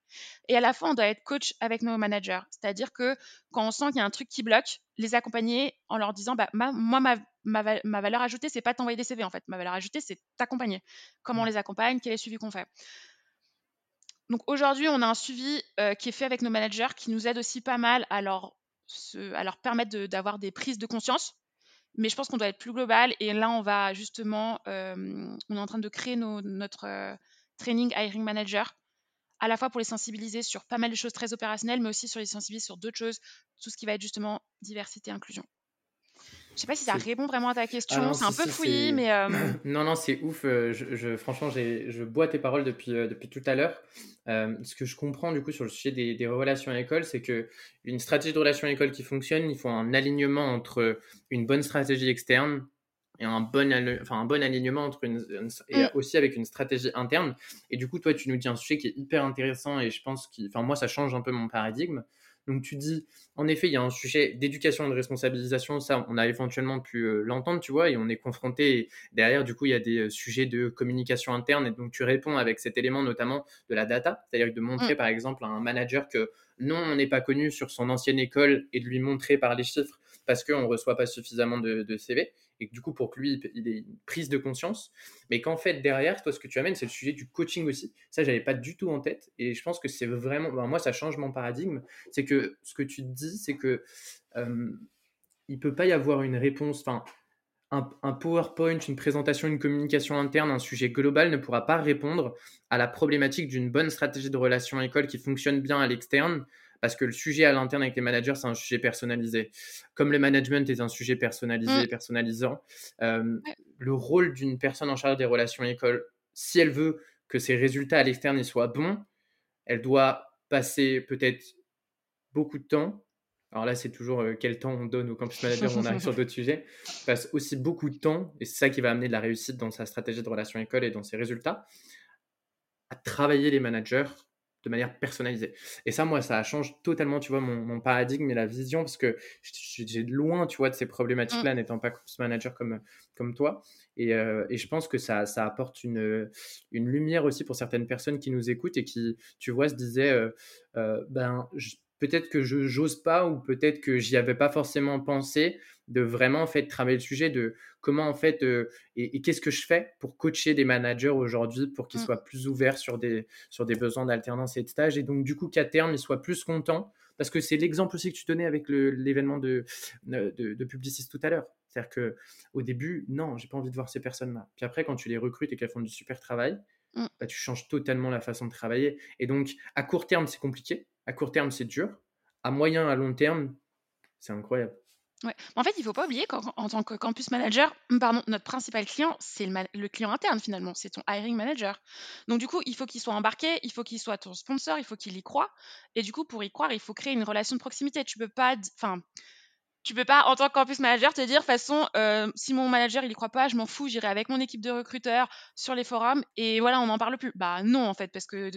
Speaker 2: Et à la fois on doit être coach avec nos managers, c'est-à-dire que quand on sent qu'il y a un truc qui bloque, les accompagner en leur disant bah moi ma, ma, valeur ajoutée c'est pas t'envoyer des CV en fait, ma valeur ajoutée c'est t'accompagner. Comment on les accompagne, quel est le suivi qu'on fait. Donc aujourd'hui, on a un suivi euh, qui est fait avec nos managers qui nous aide aussi pas mal à leur à leur permettre d'avoir des prises de conscience. Mais je pense qu'on doit être plus global. Et là, on va justement, euh, on est en train de créer notre euh, training hiring manager, à la fois pour les sensibiliser sur pas mal de choses très opérationnelles, mais aussi sur les sensibiliser sur d'autres choses, tout ce qui va être justement diversité, inclusion. Je sais pas si ça répond vraiment à ta question. Ah c'est un peu fouillis, mais. Euh, [CLEARS THROAT]
Speaker 1: non, non, c'est ouf. Euh, je, franchement, je bois tes paroles depuis, euh, depuis tout à l'heure. ce que je comprends du coup sur le sujet des, des relations à l'école, c'est que une stratégie de relation à l'école qui fonctionne, il faut un alignement entre une bonne stratégie externe et un bon, enfin, un bon alignement entre une, et mm. aussi avec une stratégie interne. Et du coup, toi, tu nous dis un sujet qui est hyper intéressant et je pense que, enfin, moi, ça change un peu mon paradigme. Donc tu dis, en effet, il y a un sujet d'éducation et de responsabilisation, ça, on a éventuellement pu euh, l'entendre, tu vois, et on est confronté. derrière, du coup, il y a des euh, sujets de communication interne, et donc tu réponds avec cet élément notamment de la data, c'est-à-dire de montrer, mm. par exemple, à un manager que non, on n'est pas connu sur son ancienne école, et de lui montrer par les chiffres parce qu'on ne reçoit pas suffisamment de, de CV et que du coup, pour que lui, il ait une prise de conscience. Mais qu'en fait, derrière, toi, ce que tu amènes, c'est le sujet du coaching aussi. Ça, j'avais pas du tout en tête. Et je pense que c'est vraiment. moi, ça change mon paradigme. C'est que ce que tu dis, c'est que euh, il peut pas y avoir une réponse. Enfin, un, un, PowerPoint, une présentation, une communication interne, un sujet global ne pourra pas répondre à la problématique d'une bonne stratégie de relation école qui fonctionne bien à l'externe parce que le sujet à l'interne avec les managers, c'est un sujet personnalisé. Comme le management est un sujet personnalisé, mmh. personnalisant, euh, le rôle d'une personne en charge des relations école, si elle veut que ses résultats à l'externe soient bons, elle doit passer peut-être beaucoup de temps. Alors là, c'est toujours euh, quel temps on donne au campus manager, on arrive sur d'autres [LAUGHS] sujets. Passe aussi beaucoup de temps, et c'est ça qui va amener de la réussite dans sa stratégie de relation école et dans ses résultats, à travailler les managers de manière personnalisée. Et ça, moi, ça change totalement, tu vois, mon, paradigme et la vision, parce que j'ai loin, tu vois, de ces problématiques-là, mmh. n'étant pas campus manager comme, comme toi. Et, euh, et, je pense que ça, ça apporte une, une lumière aussi pour certaines personnes qui nous écoutent et qui, tu vois, se disaient, euh, euh, ben, peut-être que je j'ose pas ou peut-être que j'y avais pas forcément pensé de vraiment en fait travailler le sujet de comment en fait euh, et, qu'est-ce que je fais pour coacher des managers aujourd'hui pour qu'ils mmh. soient plus ouverts sur des sur des besoins d'alternance et de stage et donc du coup qu'à terme ils soient plus contents? Parce que c'est l'exemple aussi que tu donnais avec l'événement de, de, de Publicis tout à l'heure. C'est-à-dire que au début non j'ai pas envie de voir ces personnes là puis après quand tu les recrutes et qu'elles font du super travail mmh. bah, tu changes totalement la façon de travailler. Et donc à court terme c'est compliqué à court terme c'est dur à moyen à long terme c'est incroyable
Speaker 2: Ouais. En fait, il ne faut pas oublier qu'en tant que campus manager, pardon, notre principal client, c'est le, client interne finalement, c'est ton hiring manager. Donc du coup, il faut qu'il soit embarqué, il faut qu'il soit ton sponsor, il faut qu'il y croit. Et du coup, pour y croire, il faut créer une relation de proximité. Tu peux pas, tu peux pas en tant que campus manager te dire, de façon, euh, si mon manager il y croit pas, je m'en fous, j'irai avec mon équipe de recruteurs sur les forums et voilà, on n'en parle plus. Bah non en fait, parce que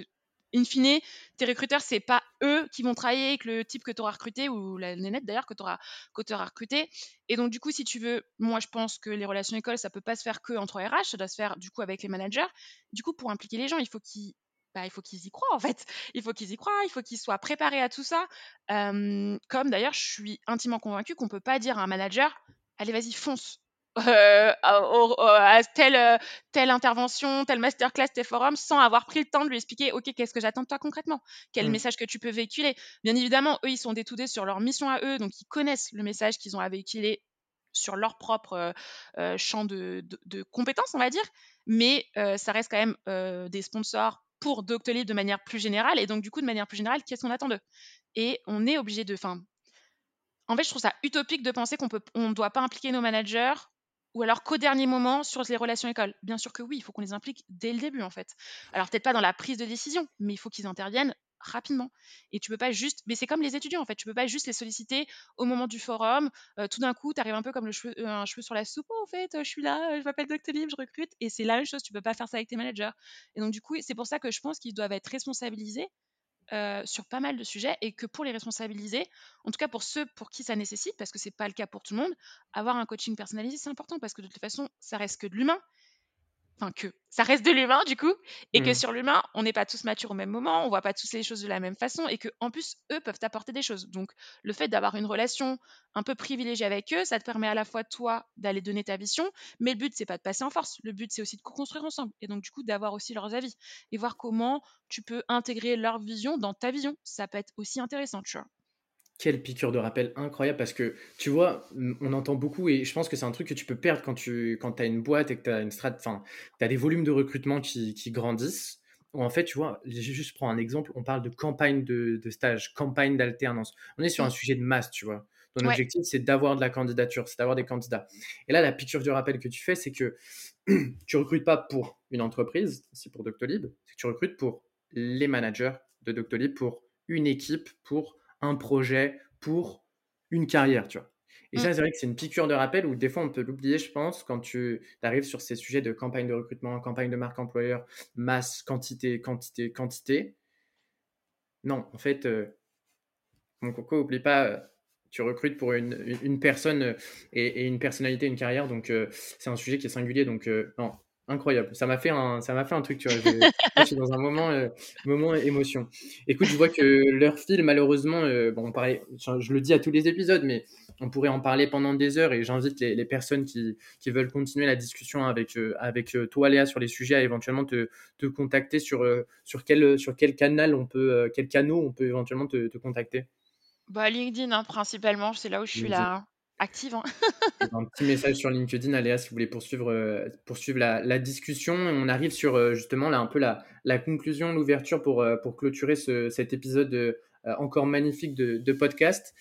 Speaker 2: in fine, tes recruteurs, c'est pas eux qui vont travailler avec le type que tu auras recruté ou la nénette d'ailleurs que tu auras, recruté. Et donc, du coup, si tu veux, moi, je pense que les relations écoles, ça peut pas se faire que entre RH, ça doit se faire du coup avec les managers. Du coup, pour impliquer les gens, il faut qu'ils bah, il faut qu'ils y croient en fait. [LAUGHS] Il faut qu'ils y croient, il faut qu'ils soient préparés à tout ça. comme d'ailleurs, je suis intimement convaincue qu'on peut pas dire à un manager allez, vas-y, fonce. Euh, à, telle, euh, telle intervention, telle masterclass, tel forum, sans avoir pris le temps de lui expliquer, OK, qu'est-ce que j'attends de toi concrètement? Quel mmh. message que tu peux véhiculer? Bien évidemment, eux, ils sont détoudés sur leur mission à eux, donc ils connaissent le message qu'ils ont à véhiculer sur leur propre euh, champ de, de, compétences, on va dire. Mais ça reste quand même des sponsors pour Doctolib de manière plus générale. Et donc, du coup, de manière plus générale, qu'est-ce qu'on attend d'eux? Et on est obligé de. Fin, en fait, je trouve ça utopique de penser qu'on ne doit pas impliquer nos managers ou alors qu'au dernier moment sur les relations écoles Bien sûr que oui, il faut qu'on les implique dès le début en fait. Alors peut-être pas dans la prise de décision, mais il faut qu'ils interviennent rapidement. Et tu peux pas juste, mais c'est comme les étudiants en fait, tu peux pas juste les solliciter au moment du forum. Euh, tout d'un coup, tu arrives un peu comme cheveu, un cheveu sur la soupe. Oh, en fait, je suis là, je m'appelle Doctolib, je recrute. Et c'est la même chose, tu peux pas faire ça avec tes managers. Et donc du coup, c'est pour ça que je pense qu'ils doivent être responsabilisés euh, sur pas mal de sujets et que pour les responsabiliser, en tout cas pour ceux pour qui ça nécessite, parce que c'est pas le cas pour tout le monde, avoir un coaching personnalisé, c'est important parce que de toute façon, ça reste que de l'humain enfin que ça reste de l'humain du coup, et que mmh. sur l'humain, on n'est pas tous matures au même moment, on voit pas tous les choses de la même façon, et que en plus eux peuvent apporter des choses. Donc le fait d'avoir une relation un peu privilégiée avec eux, ça te permet à la fois toi d'aller donner ta vision, mais le but c'est pas de passer en force, le but c'est aussi de co-construire ensemble, et donc du coup d'avoir aussi leurs avis et voir comment tu peux intégrer leur vision dans ta vision. Ça peut être aussi intéressant, tu vois.
Speaker 1: Quelle piqûre de rappel incroyable parce que tu vois, on entend beaucoup et je pense que c'est un truc que tu peux perdre quand tu quand as une boîte et que tu as une strat, enfin, tu as des volumes de recrutement qui, qui grandissent. En fait, tu vois, je juste prends un exemple, on parle de campagne de, de stage, campagne d'alternance. On est sur un sujet de masse, tu vois. Ton objectif, c'est d'avoir de la candidature, c'est d'avoir des candidats. Et là, la piqûre du rappel que tu fais, c'est que [CLEARS THROAT] tu recrutes pas pour une entreprise, c'est pour Doctolib, c'est que tu recrutes pour les managers de Doctolib, pour une équipe, pour un projet pour une carrière, tu vois. Et ça, mmh. c'est vrai que c'est une piqûre de rappel où des fois on peut l'oublier, je pense, quand tu arrives sur ces sujets de campagne de recrutement, campagne de marque employeur, masse, quantité, quantité, quantité. Non, en fait, euh, mon coco, oublie pas, euh, tu recrutes pour une, une personne euh, et, une personnalité, une carrière, donc c'est un sujet qui est singulier, donc non, incroyable. Ça m'a fait un, ça m'a fait un truc, tu vois. Je, suis dans un moment, euh, moment émotion. Écoute, je vois que leur fil, malheureusement, euh, bon, pareil, je, le dis à tous les épisodes, mais on pourrait en parler pendant des heures et j'invite les, personnes qui, qui, veulent continuer la discussion avec, euh, avec toi, Léa, sur les sujets à éventuellement te, te contacter sur, sur, quel, sur quel canal on peut, quel canot on peut éventuellement te, te contacter.
Speaker 2: Bah, LinkedIn, hein, principalement, c'est là où je suis là active. Hein.
Speaker 1: un petit message sur LinkedIn, Aléa, si vous voulez poursuivre, euh, poursuivre la, discussion. On arrive sur euh, justement là un peu la, conclusion, l'ouverture pour, euh, clôturer cet épisode encore magnifique de, podcast.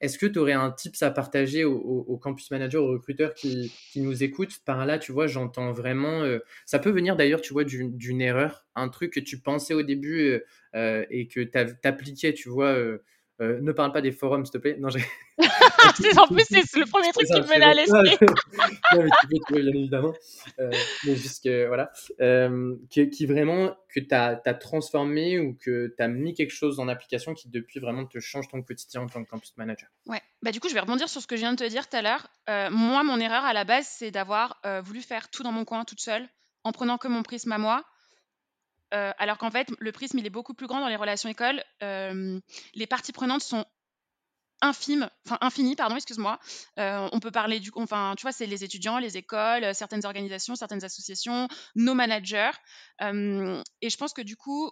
Speaker 1: Est-ce que tu aurais un tips à partager aux, campus managers, aux recruteurs qui, nous écoutent Par là, tu vois, j'entends vraiment. ça peut venir d'ailleurs, tu vois, d'une erreur, un truc que tu pensais au début et que tu appliquais, tu vois euh, ne parle pas des forums, s'il te plaît. Non, j'ai. [LAUGHS]
Speaker 2: en plus, c'est le premier truc qui me venait à l'esprit. [LAUGHS] non, mais tu peux trouver,
Speaker 1: bien évidemment. Euh, mais juste que, voilà. Euh, qui, vraiment, que tu as, transformé ou que tu as mis quelque chose en application qui, depuis, vraiment te change ton quotidien en tant que campus manager.
Speaker 2: Ouais. Bah, du coup, je vais rebondir sur ce que je viens de te dire tout à l'heure. moi, mon erreur à la base, c'est d'avoir voulu faire tout dans mon coin toute seule, en prenant que mon prisme à moi euh, alors qu'en fait, le prisme, il est beaucoup plus grand dans les relations écoles. Euh, les parties prenantes sont infimes, enfin infinies, pardon, excuse-moi. Euh, on peut parler du, enfin, tu vois, c'est les étudiants, les écoles, certaines organisations, certaines associations, nos managers. et je pense que du coup,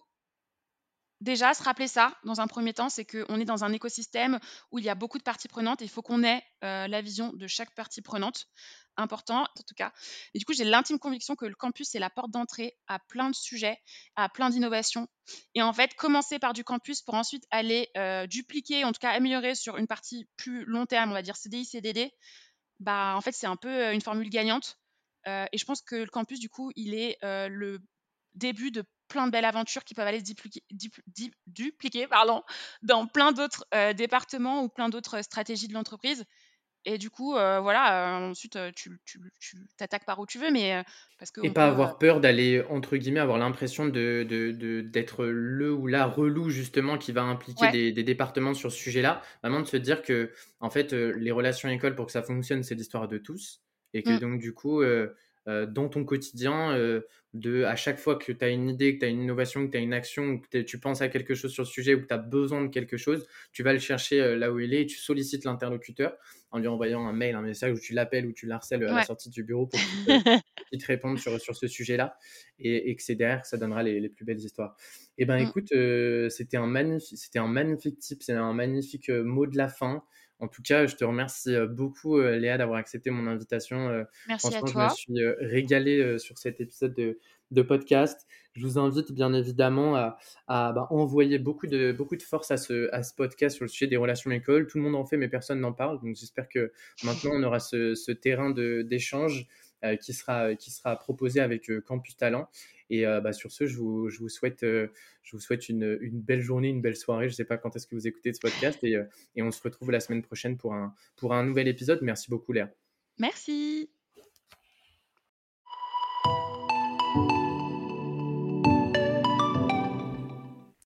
Speaker 2: déjà, se rappeler ça dans un premier temps, c'est qu'on est dans un écosystème où il y a beaucoup de parties prenantes et il faut qu'on ait la vision de chaque partie prenante important en tout cas. Et du coup, j'ai l'intime conviction que le campus c'est la porte d'entrée à plein de sujets, à plein d'innovations. Et en fait, commencer par du campus pour ensuite aller euh, dupliquer, en tout cas améliorer sur une partie plus long terme, on va dire CDI, CDD, bah en fait c'est un peu euh, une formule gagnante. Euh, et je pense que le campus du coup, il est le début de plein de belles aventures qui peuvent aller se dupliquer, dupliquer pardon, dans plein d'autres départements ou plein d'autres stratégies de l'entreprise. Et du coup, voilà, ensuite, tu, t'attaques par où tu veux, mais parce que
Speaker 1: Et pas avoir peur d'aller, entre guillemets, avoir l'impression de, d'être le ou la relou, justement, qui va impliquer des, des, départements sur ce sujet-là. Vraiment de se dire que, en fait, les relations écoles, pour que ça fonctionne, c'est l'histoire de tous. Et que mmh. donc, du coup, dans ton quotidien, de à chaque fois que tu as une idée, que tu as une innovation, que tu as une action, que tu penses à quelque chose sur le sujet ou que tu as besoin de quelque chose, tu vas le chercher là où il est et tu sollicites l'interlocuteur en lui envoyant un mail, un message où tu l'appelles ou tu l'harcèles à la sortie du bureau pour [LAUGHS] qu'il te, réponde sur, sur ce sujet-là et, que c'est derrière que ça donnera les, les plus belles histoires. Eh ben, mmh. écoute, c'était un magnifique, c'était un magnifique tip, c'est un magnifique mot de la fin. En tout cas, je te remercie beaucoup, Léa, d'avoir accepté mon invitation.
Speaker 2: Merci à toi.
Speaker 1: Je me suis régalé sur cet épisode de, podcast. Je vous invite bien évidemment à, bah, envoyer beaucoup de, beaucoup de force à ce, à ce podcast sur le sujet des relations école. Tout le monde en fait, mais personne n'en parle. Donc j'espère que maintenant, on aura ce, ce terrain d'échange qui, sera, qui sera proposé avec Campus Talent. Et euh, bah, sur ce, je vous, souhaite, euh, une, belle journée, une belle soirée. Je ne sais pas quand est-ce que vous écoutez ce podcast. Et, euh, et, on se retrouve la semaine prochaine pour un, pour un nouvel épisode. Merci beaucoup, Léa.
Speaker 2: Merci.